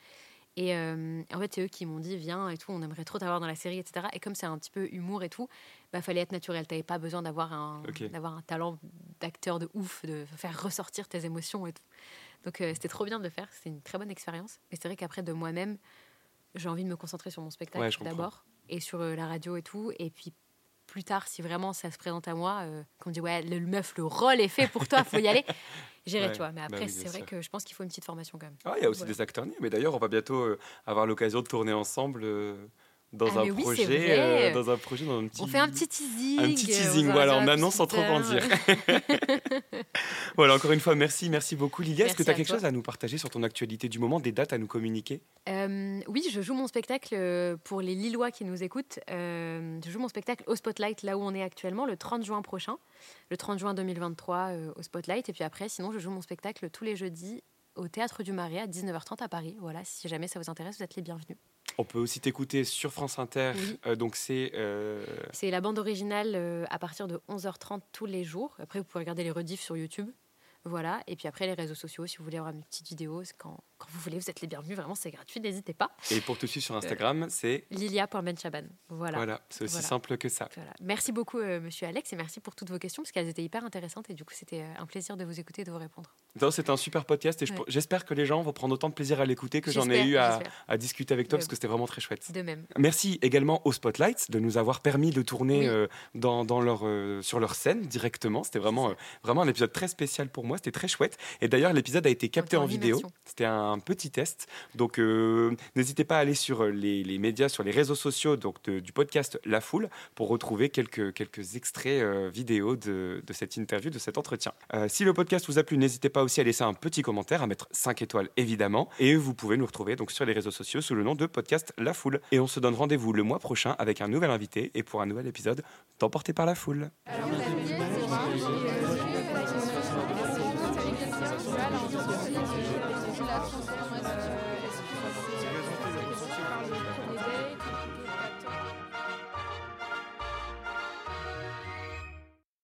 [SPEAKER 4] Et en fait, c'est eux qui m'ont dit viens et tout, on aimerait trop t'avoir dans la série, etc. Et comme c'est un petit peu humour et tout, bah fallait être naturel. T'avais pas besoin d'avoir un, d'avoir un talent d'acteur de ouf, de faire ressortir tes émotions et tout. Donc c'était trop bien de le faire, c'était une très bonne expérience. Mais c'est vrai qu'après, de moi-même, j'ai envie de me concentrer sur mon
[SPEAKER 3] Ouais,
[SPEAKER 4] spectacle
[SPEAKER 3] comprends.
[SPEAKER 4] d'abord et sur euh, la radio et tout. Et puis plus tard, si vraiment ça se présente à moi, euh, qu'on dit ouais, le meuf, le rôle est fait pour toi, faut y aller, j'irai,
[SPEAKER 3] Ouais,
[SPEAKER 4] tu vois. Mais
[SPEAKER 3] bah
[SPEAKER 4] après,
[SPEAKER 3] oui,
[SPEAKER 4] c'est vrai que je pense qu'il faut une petite formation quand même.
[SPEAKER 3] Ah, il y a aussi
[SPEAKER 4] Voilà.
[SPEAKER 3] des acteurs nés. Mais d'ailleurs, on va bientôt euh, avoir l'occasion de tourner ensemble euh, dans
[SPEAKER 4] Ah,
[SPEAKER 3] un
[SPEAKER 4] oui,
[SPEAKER 3] projet. euh, dans un projet, dans un petit.
[SPEAKER 4] On fait un petit teasing.
[SPEAKER 3] Un petit
[SPEAKER 4] euh,
[SPEAKER 3] teasing, voilà, on annonce sans trop en dire. voilà, encore une fois, merci, merci beaucoup, Lilia. Est-ce que tu as quelque
[SPEAKER 4] toi.
[SPEAKER 3] chose à nous partager sur ton actualité du moment, des dates à nous communiquer?
[SPEAKER 4] Euh, oui, je joue mon spectacle pour les Lillois qui nous écoutent. Euh, je joue mon spectacle au Spotlight, là où on est actuellement, le 30 juin prochain. Le 30 juin 2023 euh, au Spotlight. Et puis après, sinon, je joue mon spectacle tous les jeudis au Théâtre du Marais à 19h30 à Paris. Voilà, si jamais ça vous intéresse, vous êtes les bienvenus.
[SPEAKER 3] On peut aussi t'écouter sur France Inter.
[SPEAKER 4] Oui.
[SPEAKER 3] Euh, donc, c'est. euh,
[SPEAKER 4] C'est la bande originale euh, à partir de 11h30 tous les jours. Après, vous pouvez regarder les rediffs sur YouTube. Voilà. Et puis après, les réseaux sociaux, si vous voulez avoir une petite vidéo, c'est quand, quand vous voulez, vous êtes les bienvenus. Vraiment, c'est gratuit, n'hésitez pas.
[SPEAKER 3] Et pour te suivre sur Instagram, c'est.
[SPEAKER 4] Lilia.benchaban. Voilà.
[SPEAKER 3] Voilà, c'est aussi
[SPEAKER 4] Voilà.
[SPEAKER 3] simple que ça.
[SPEAKER 4] Voilà. Merci beaucoup, euh, monsieur Alex, et merci pour toutes vos questions, parce qu'elles étaient hyper intéressantes. Et du coup, c'était euh, un plaisir de vous écouter et de vous répondre.
[SPEAKER 3] C'était un super podcast et
[SPEAKER 4] Ouais.
[SPEAKER 3] j'espère que les gens vont prendre autant de plaisir à l'écouter que j'en ai eu à, discuter avec toi
[SPEAKER 4] De-
[SPEAKER 3] parce que c'était vraiment très chouette.
[SPEAKER 4] De même.
[SPEAKER 3] Merci également aux Spotlights de nous avoir permis de tourner
[SPEAKER 4] Oui.
[SPEAKER 3] euh, dans, dans leur, euh, sur leur scène directement. C'était vraiment, euh, vraiment un épisode très spécial pour moi. C'était très chouette. Et d'ailleurs, l'épisode a été capté
[SPEAKER 4] en
[SPEAKER 3] en vidéo. C'était un petit test. Donc, euh, n'hésitez pas à aller sur euh, les, médias, sur les réseaux sociaux donc du podcast La Foule pour retrouver quelques, quelques extraits euh, vidéo de, cette interview, de cet entretien. Si le podcast vous a plu, n'hésitez pas aussi à laisser un petit commentaire, à mettre 5 étoiles évidemment. Et vous pouvez nous retrouver donc sur les réseaux sociaux sous le nom de podcast La Foule. Et on se donne rendez-vous le mois prochain avec un nouvel invité et pour un nouvel épisode d'Emporté par la Foule.